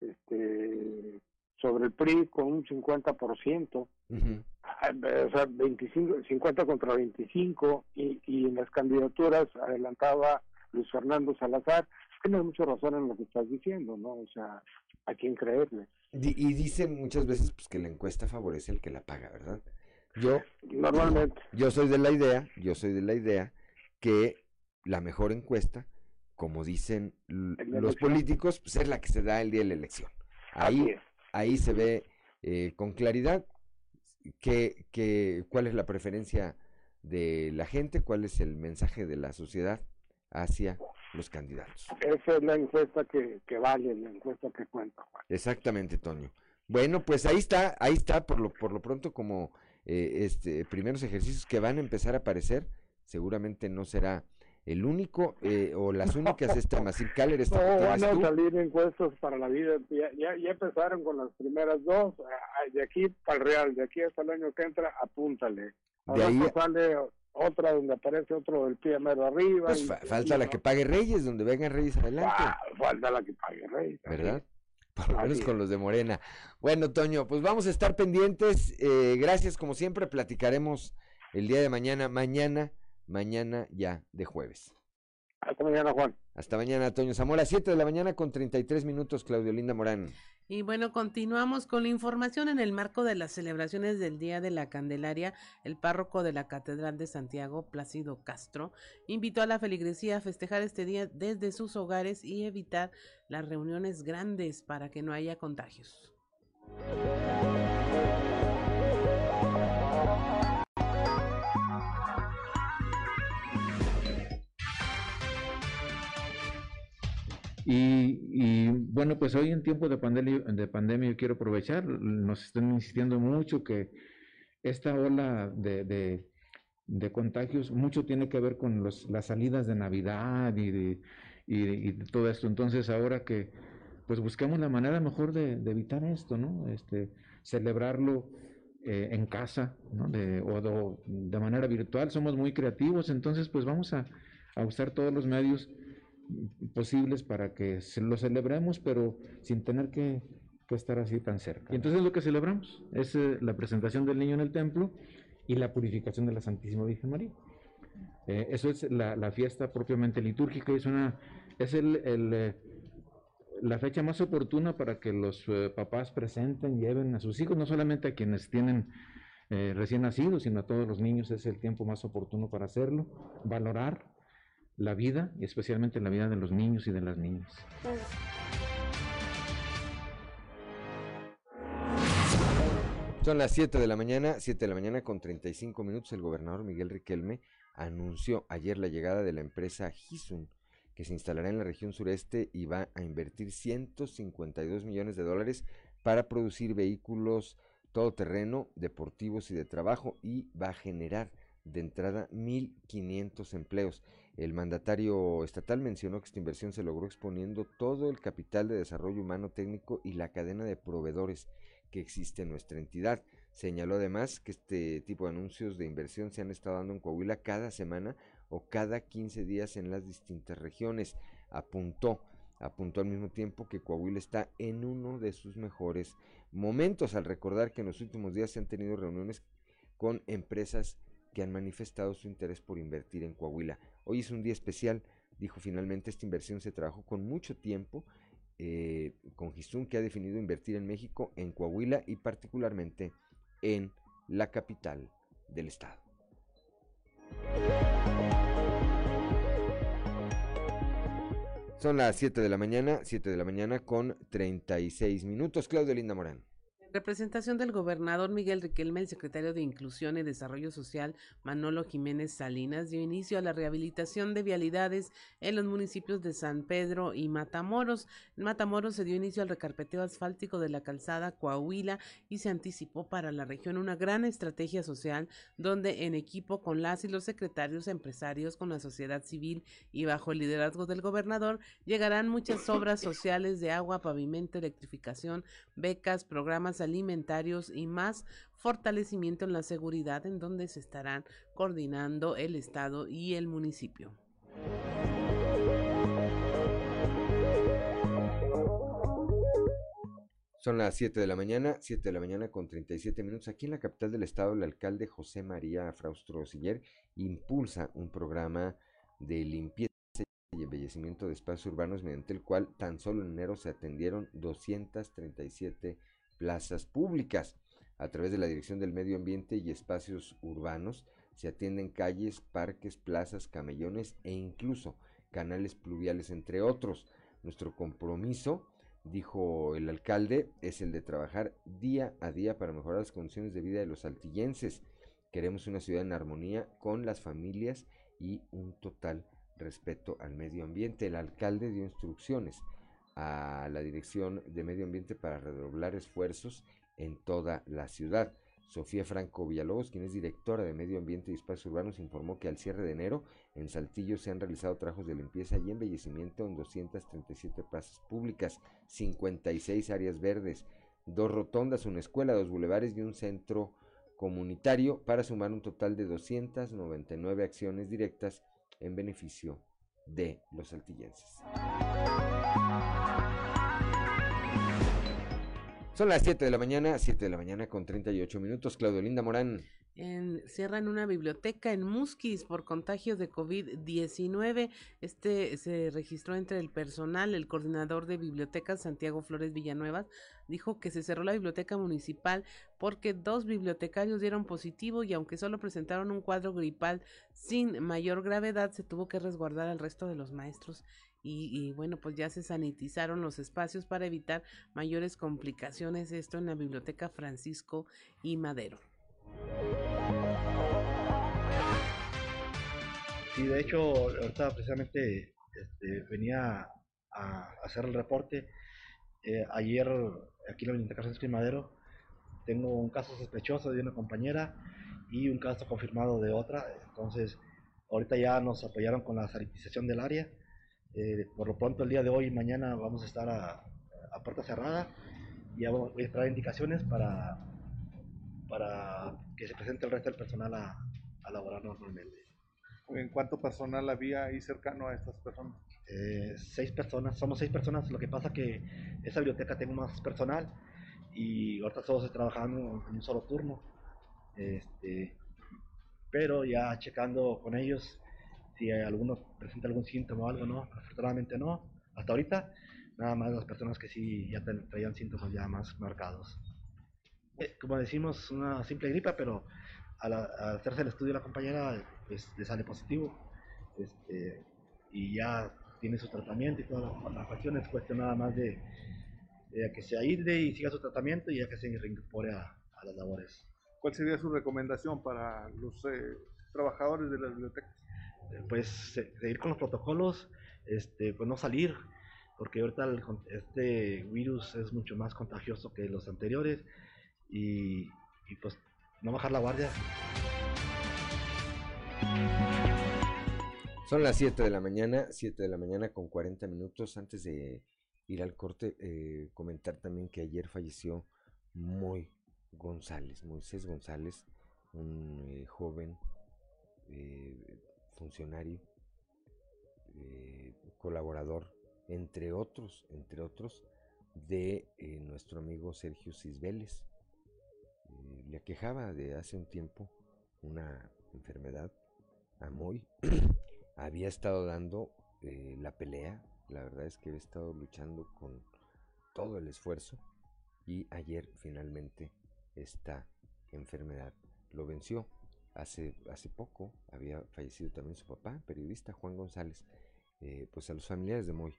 este, sobre el PRI con un 50%. Ujú. Ah, o sea, 25, 50 contra 25, y, y en las candidaturas adelantaba Luis Fernando Salazar. Tienes mucha razón en lo que estás diciendo, ¿no? O sea, a quién creerle. Y dicen muchas veces pues, que la encuesta favorece al que la paga, ¿verdad? Yo Normalmente. Yo soy de la idea, yo soy de la idea que la mejor encuesta, como dicen los políticos, pues es la que se da el día de la elección. Ahí, ahí se ve eh, con claridad que, que, cuál es la preferencia de la gente, cuál es el mensaje de la sociedad hacia los candidatos. Esa es la encuesta que, que vale, la encuesta que cuenta. Juan. Exactamente, Toño. Bueno, pues ahí está, ahí está por lo, por lo pronto como eh, este primeros ejercicios que van a empezar a aparecer. Seguramente no será el único eh, o las únicas esta Massive Caller, esta No, van a tú. salir encuestas para la vida. Ya, ya, ya empezaron con las primeras dos. De aquí para el Real, de aquí hasta el año que entra, apúntale. De ahí- rato sale otra donde aparece otro del pie mero arriba. Pues y- fa- falta la que pague Reyes, donde vengan Reyes adelante, Ah, falta la que pague Rey. ¿verdad? Por lo menos es. con los de Morena. Bueno, Toño, pues vamos a estar pendientes. eh, gracias, como siempre, platicaremos el día de mañana. Mañana, mañana ya de jueves. Hasta mañana, Juan. Hasta mañana, Toño Zamora, 7 de la mañana con 33 minutos, Claudio Linda Morán. Y bueno, continuamos con la información en el marco de las celebraciones del Día de la Candelaria. El párroco de la Catedral de Santiago, Plácido Castro, invitó a la feligresía a festejar este día desde sus hogares y evitar las reuniones grandes para que no haya contagios. Y, y, bueno, pues hoy en tiempo de pandemia, de pandemia yo quiero aprovechar, nos están insistiendo mucho que esta ola de, de, contagios mucho tiene que ver con los, las salidas de Navidad y, de, y, y todo esto. Entonces ahora que pues buscamos la manera mejor de, evitar esto, ¿no? Este, celebrarlo eh, en casa, ¿no? De, o de, manera virtual, somos muy creativos, entonces pues vamos a usar todos los medios posibles para que lo celebremos, pero sin tener que, que estar así tan cerca. Y entonces lo que celebramos es eh, la presentación del niño en el templo y la purificación de la Santísima Virgen María. Eh, eso es la, la, fiesta propiamente litúrgica, es, una, es el, el, eh, la fecha más oportuna para que los eh, papás presenten, lleven a sus hijos, no solamente a quienes tienen eh, recién nacidos, sino a todos los niños, es el tiempo más oportuno para hacerlo, valorar la vida y especialmente la vida de los niños y de las niñas. Son las 7 de la mañana, 7 de la mañana con 35 minutos. El gobernador Miguel Riquelme anunció ayer la llegada de la empresa Gisun, que se instalará en la región sureste y va a invertir 152 millones de dólares para producir vehículos todoterreno, deportivos y de trabajo y va a generar de entrada 1.500 empleos. El mandatario estatal mencionó que esta inversión se logró exponiendo todo el capital de desarrollo humano técnico y la cadena de proveedores que existe en nuestra entidad. Señaló además que este tipo de anuncios de inversión se han estado dando en Coahuila cada semana o cada 15 días en las distintas regiones. Apuntó, apuntó al mismo tiempo que Coahuila está en uno de sus mejores momentos al recordar que en los últimos días se han tenido reuniones con empresas que han manifestado su interés por invertir en Coahuila. Hoy es un día especial, dijo finalmente, esta inversión se trabajó con mucho tiempo eh, con Gisun que ha definido invertir en México, en Coahuila y particularmente en la capital del estado. Son las 7 de la mañana, 7 de la mañana con 36 minutos. Claudio Linda Morán. Representación del gobernador Miguel Riquelme, el secretario de Inclusión y Desarrollo Social Manolo Jiménez Salinas dio inicio a la rehabilitación de vialidades en los municipios de San Pedro y Matamoros. En Matamoros se dio inicio al recarpeteo asfáltico de la calzada Coahuila y se anticipó para la región una gran estrategia social donde en equipo con las y los secretarios empresarios, con la sociedad civil y bajo el liderazgo del gobernador llegarán muchas obras sociales de agua, pavimento, electrificación, becas, programas alimentarios y más fortalecimiento en la seguridad en donde se estarán coordinando el Estado y el municipio. Son las 7 de la mañana, 7 de la mañana con 37 minutos. Aquí en la capital del estado, el alcalde José María Fraustro Siller impulsa un programa de limpieza y embellecimiento de espacios urbanos mediante el cual tan solo en enero se atendieron 237 plazas públicas. A través de la Dirección del Medio Ambiente y Espacios Urbanos se atienden calles, parques, plazas, camellones e incluso canales pluviales, entre otros. Nuestro compromiso, dijo el alcalde, es el de trabajar día a día para mejorar las condiciones de vida de los altillenses. Queremos una ciudad en armonía con las familias y un total respeto al medio ambiente. El alcalde dio instrucciones a la Dirección de Medio Ambiente para redoblar esfuerzos en toda la ciudad. Sofía Franco Villalobos, quien es directora de Medio Ambiente y Espacios Urbanos, informó que al cierre de enero en Saltillo se han realizado trabajos de limpieza y embellecimiento en 237 plazas públicas, 56 áreas verdes, dos rotondas, una escuela, dos bulevares y un centro comunitario para sumar un total de 299 acciones directas en beneficio de los saltillenses. Son las 7 de la mañana, 7 de la mañana con 38 minutos. Claudio Linda Morán. En, cierran una biblioteca en Musquis por contagio de COVID-19. Este se registró entre el personal. El coordinador de bibliotecas, Santiago Flores Villanueva, dijo que se cerró la biblioteca municipal porque dos bibliotecarios dieron positivo y aunque solo presentaron un cuadro gripal sin mayor gravedad, se tuvo que resguardar al resto de los maestros y, bueno, pues ya se sanitizaron los espacios para evitar mayores complicaciones. Esto en la Biblioteca Francisco y Madero. Sí, de hecho, ahorita precisamente este, venía a hacer el reporte. Eh, ayer, aquí en la Biblioteca Francisco y Madero, tengo un caso sospechoso de una compañera y un caso confirmado de otra. Entonces, ahorita ya nos apoyaron con la sanitización del área eh, por lo pronto el día de hoy y mañana vamos a estar a puerta cerrada y ya voy a esperar indicaciones para, para que se presente el resto del personal a, a laborar normalmente. ¿En cuánto personal había ahí cercano a estas personas? Eh, seis personas, somos seis personas, lo que pasa que esa biblioteca tengo más personal y ahorita todos trabajando en un solo turno. Este, pero ya checando con ellos si alguno presenta algún síntoma o algo, no, afortunadamente no. Hasta ahorita, nada más las personas que sí ya traían síntomas ya más marcados. Eh, como decimos, una simple gripa, pero al, hacerse el estudio la compañera, pues le sale positivo. Este, y ya tiene su tratamiento y todas las, cuestiones, es cuestión nada más de, que se aísle y siga su tratamiento y ya que se reincorpore a, a las labores. ¿Cuál sería su recomendación para los eh, trabajadores de las bibliotecas? Pues seguir con los protocolos, este, pues no salir, porque ahorita este virus es mucho más contagioso que los anteriores y, y pues no bajar la guardia. Son las 7 de la mañana, 7 de la mañana con 40 minutos. Antes de ir al corte, eh, comentar también que ayer falleció Moy González, Moisés González, un eh, joven eh, funcionario, colaborador, entre otros, entre otros, de nuestro amigo Sergio Cisbeles. le aquejaba de hace un tiempo una enfermedad a Moy había estado dando eh, la pelea, la verdad es que había estado luchando con todo el esfuerzo y ayer finalmente esta enfermedad lo venció. Hace, hace poco había fallecido también su papá, periodista Juan González. Eh, pues a los familiares de Moy,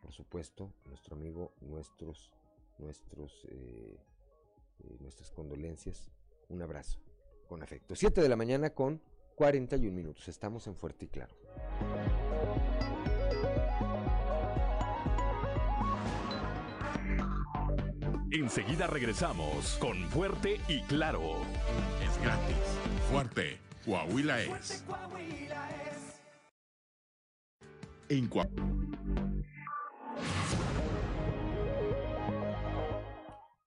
por supuesto, nuestro amigo, nuestros, nuestros, eh, nuestras condolencias, un abrazo con afecto. 7 de la mañana con 41 minutos. Estamos en Fuerte y Claro. Enseguida regresamos con Fuerte y Claro. Es gratis. Fuerte. Coahuila es. En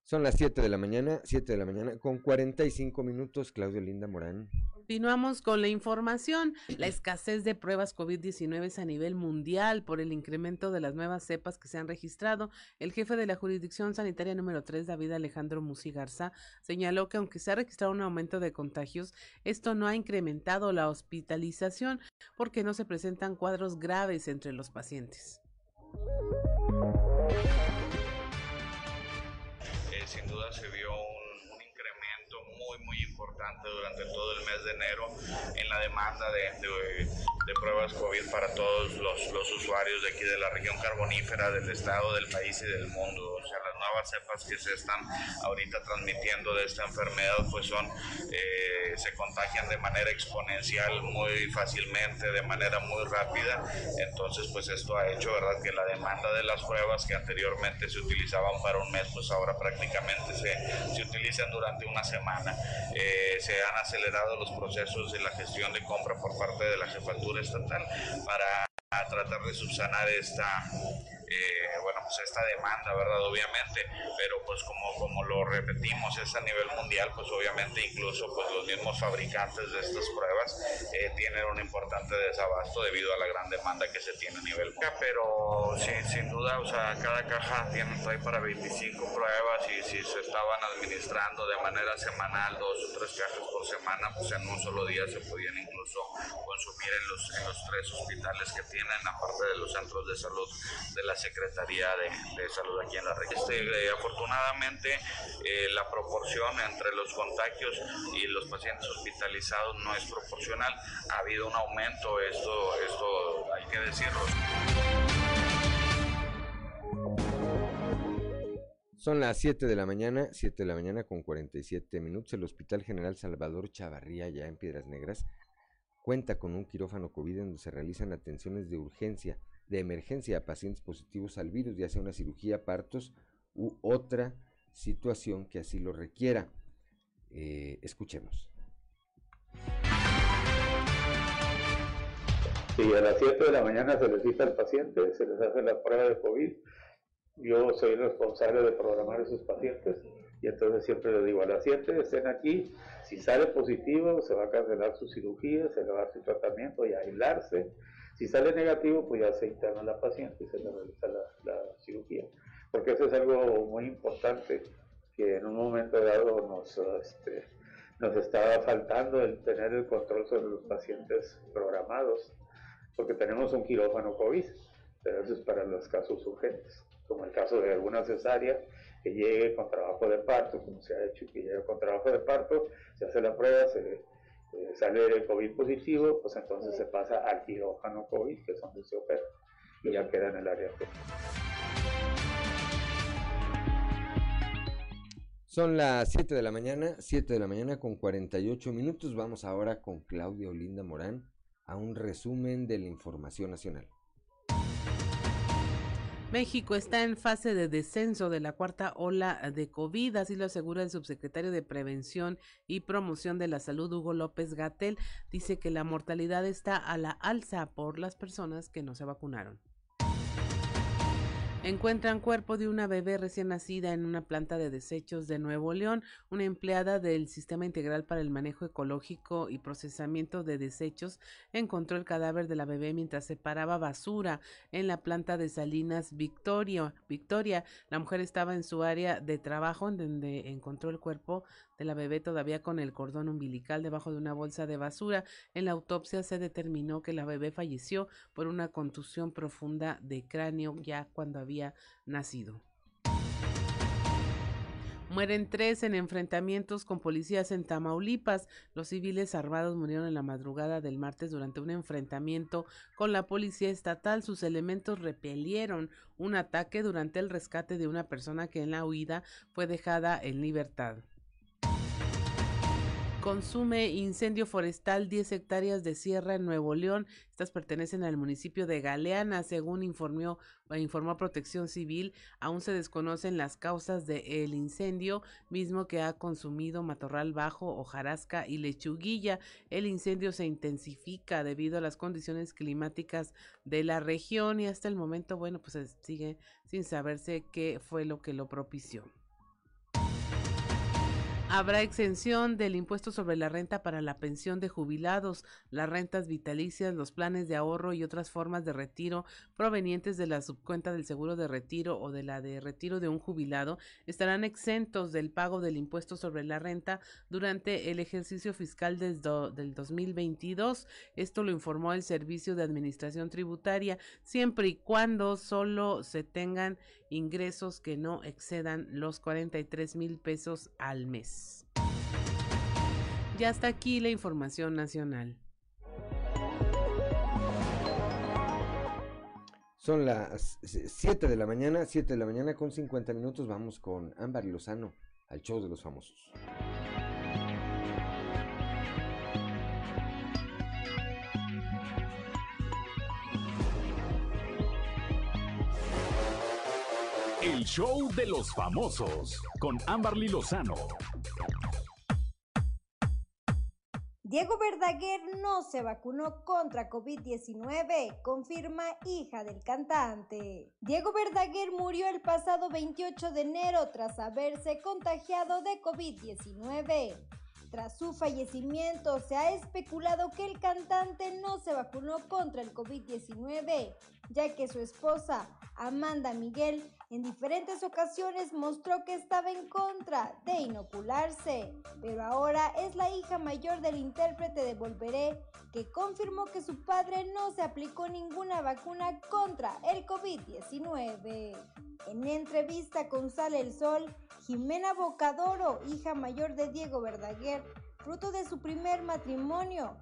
Son las 7 de la mañana, 7 de la mañana con 45 minutos. Claudio Linda Morán. Continuamos con la información. La escasez de pruebas COVID-19 es a nivel mundial por el incremento de las nuevas cepas que se han registrado. El jefe de la jurisdicción sanitaria número 3, David Alejandro Musigarza, señaló que aunque se ha registrado un aumento de contagios, esto no ha incrementado la hospitalización porque no se presentan cuadros graves entre los pacientes. Durante todo el mes de enero en la demanda de, de, pruebas COVID para todos los, los, usuarios de aquí de la región carbonífera, del estado, del país y del mundo. O sea, las nuevas cepas que se están ahorita transmitiendo de esta enfermedad pues son, eh, se contagian de manera exponencial muy fácilmente, de manera muy rápida. Entonces pues esto ha hecho, ¿verdad?, que la demanda de las pruebas que anteriormente se utilizaban para un mes, pues ahora prácticamente se, se utilizan durante una semana. Eh, se han acelerado los procesos de la gestión de compra por parte de la jefatura estatal para tratar de subsanar esta eh, bueno, pues esta demanda, ¿verdad? Obviamente, pero pues como, como lo repetimos, es a nivel mundial, pues obviamente incluso pues los mismos fabricantes de estas pruebas eh, tienen un importante desabasto debido a la gran demanda que se tiene a nivel pero sin, sin duda, o sea, cada caja tiene trae para 25 pruebas y si se estaban administrando de manera semanal dos o tres cajas por semana, pues en un solo día se podían incluso consumir en los, en los tres hospitales que tienen, aparte de los centros de salud de la Secretaría de, Salud aquí en la región. Este, eh, afortunadamente, eh, la proporción entre los contagios y los pacientes hospitalizados no es proporcional. Ha habido un aumento, esto, esto hay que decirlo. Son las 7 de la mañana, 7 de la mañana con 47 minutos. El Hospital General Salvador Chavarría, ya en Piedras Negras, cuenta con un quirófano COVID donde se realizan atenciones de urgencia de emergencia a pacientes positivos al virus, ya sea una cirugía, partos u otra situación que así lo requiera. Eh, escuchemos. Sí, a las 7 de la mañana se les cita al paciente, se les hace la prueba de COVID yo soy responsable de programar a esos pacientes y entonces siempre les digo, a las 7 estén aquí, si sale positivo se va a cancelar su cirugía, se va a dar su tratamiento y aislarse, si sale negativo pues ya se interna la paciente y se le realiza la, cirugía, porque eso es algo muy importante que en un momento dado nos, este, nos estaba faltando el tener el control sobre los pacientes programados, porque tenemos un quirófano COVID, pero eso es para los casos urgentes, como el caso de alguna cesárea que llegue con trabajo de parto, como se ha hecho, que llegue con trabajo de parto, se hace la prueba, se eh, sale el COVID positivo, pues entonces se pasa al quirófano COVID, que es donde se opera, y ya queda en el área. Son las 7 de la mañana, 7 de la mañana con 48 minutos. Vamos ahora con Claudia Olinda Morán a un resumen de la información nacional. México está en fase de descenso de la cuarta ola de COVID, así lo asegura el subsecretario de Prevención y Promoción de la Salud, Hugo López Gatel. Dice que la mortalidad está a la alza por las personas que no se vacunaron. Encuentran cuerpo de una bebé recién nacida en una planta de desechos de Nuevo León. Una empleada del Sistema Integral para el Manejo Ecológico y Procesamiento de Desechos encontró el cadáver de la bebé mientras separaba basura en la planta de Salinas Victoria. Victoria, la mujer estaba en su área de trabajo donde encontró el cuerpo de la bebé todavía con el cordón umbilical debajo de una bolsa de basura. En la autopsia se determinó que la bebé falleció por una contusión profunda de cráneo ya cuando había nacido. Mueren tres en enfrentamientos con policías en Tamaulipas. Los civiles armados murieron en la madrugada del martes durante un enfrentamiento con la policía estatal. Sus elementos repelieron un ataque durante el rescate de una persona que en la huida fue dejada en libertad. Consume incendio forestal 10 hectáreas de sierra en Nuevo León. Estas pertenecen al municipio de Galeana, según informó, informó Protección Civil. Aún se desconocen las causas del incendio, mismo que ha consumido matorral bajo, hojarasca y lechuguilla. El incendio se intensifica debido a las condiciones climáticas de la región y hasta el momento, bueno, pues sigue sin saberse qué fue lo que lo propició. Habrá exención del impuesto sobre la renta para la pensión de jubilados, las rentas vitalicias, los planes de ahorro y otras formas de retiro provenientes de la subcuenta del seguro de retiro o de la de retiro de un jubilado estarán exentos del pago del impuesto sobre la renta durante el ejercicio fiscal del, del 2022. Esto lo informó el Servicio de Administración Tributaria, siempre y cuando solo se tengan ingresos que no excedan los 43 mil pesos al mes. Ya está aquí la información nacional. Son las 7 de la mañana, 7 de la mañana con 50 minutos. Vamos con Ámbar Lozano al show de los famosos. Show de los famosos con Amberly Lozano. Diego Verdaguer no se vacunó contra COVID-19, confirma hija del cantante. Diego Verdaguer murió el pasado 28 de enero tras haberse contagiado de COVID-19. Tras su fallecimiento, se ha especulado que el cantante no se vacunó contra el COVID-19, ya que su esposa, Amanda Miguel, en diferentes ocasiones mostró que estaba en contra de inocularse, pero ahora es la hija mayor del intérprete de Volveré que confirmó que su padre no se aplicó ninguna vacuna contra el COVID-19. En entrevista con Sale el Sol, Jimena Bocadoro, hija mayor de Diego Verdaguer, fruto de su primer matrimonio,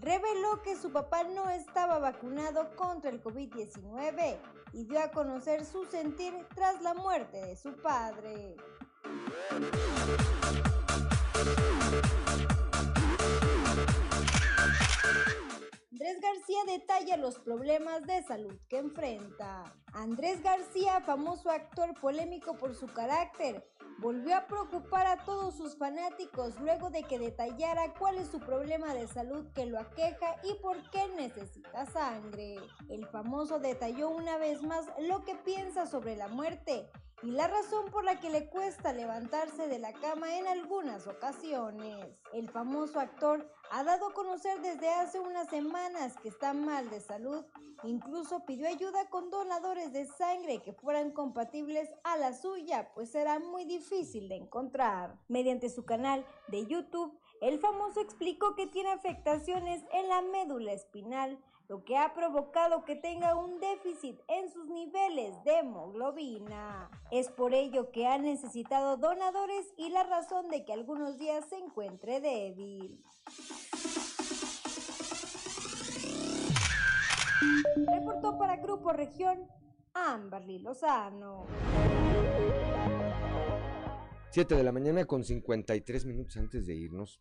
reveló que su papá no estaba vacunado contra el COVID-19 y dio a conocer su sentir tras la muerte de su padre. Andrés García detalla los problemas de salud que enfrenta. Andrés García, famoso actor polémico por su carácter, volvió a preocupar a todos sus fanáticos luego de que detallara cuál es su problema de salud que lo aqueja y por qué necesita sangre. El famoso detalló una vez más lo que piensa sobre la muerte y la razón por la que le cuesta levantarse de la cama en algunas ocasiones. El famoso actor ha dado a conocer desde hace unas semanas que está mal de salud, incluso pidió ayuda con donadores de sangre que fueran compatibles a la suya, pues era muy difícil de encontrar. Mediante su canal de YouTube, el famoso explicó que tiene afectaciones en la médula espinal, lo que ha provocado que tenga un déficit en sus niveles de hemoglobina. Es por ello que ha necesitado donadores y la razón de que algunos días se encuentre débil. Reportó para Grupo Región Amberly Lozano. 7 de la mañana con 53 minutos antes de irnos,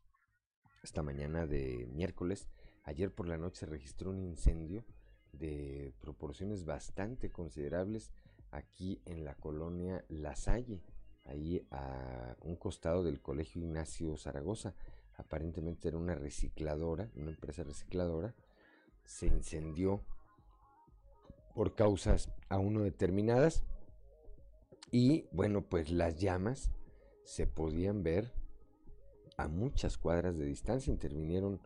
esta mañana de miércoles, Ayer por la noche se registró un incendio de proporciones bastante considerables aquí en la colonia La Salle, ahí a un costado del Colegio Ignacio Zaragoza. Aparentemente era una recicladora, una empresa recicladora. Se incendió por causas aún no determinadas. Y bueno, pues las llamas se podían ver a muchas cuadras de distancia. Intervinieron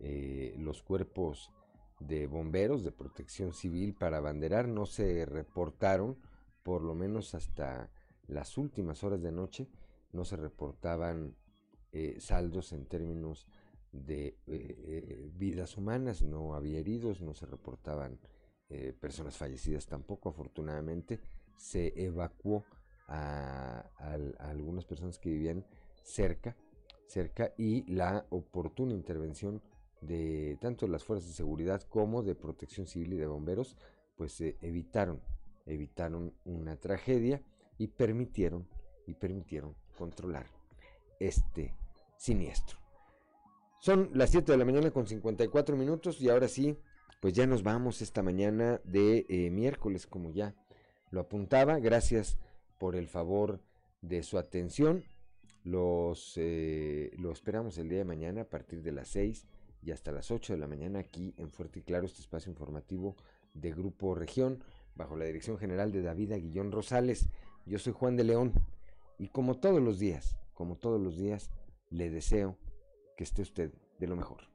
eh, los cuerpos de bomberos de protección civil para abanderar no se reportaron, por lo menos hasta las últimas horas de noche, no se reportaban eh, saldos en términos de eh, vidas humanas, no había heridos, no se reportaban personas fallecidas tampoco, afortunadamente se evacuó a, a algunas personas que vivían cerca, cerca y la oportuna intervención de tanto las fuerzas de seguridad como de protección civil y de bomberos, pues eh, evitaron, evitaron una tragedia y permitieron, y permitieron controlar este siniestro. Son las 7 de la mañana con 54 minutos y ahora sí, pues ya nos vamos esta mañana de eh, miércoles, como ya lo apuntaba. Gracias por el favor de su atención. Los, eh, lo esperamos el día de mañana a partir de las 6 y hasta las 8 de la mañana aquí en Fuerte y Claro, este espacio informativo de Grupo Región, bajo la dirección general de David Aguillón Rosales. Yo soy Juan de León y como todos los días, como todos los días, le deseo que esté usted de lo mejor.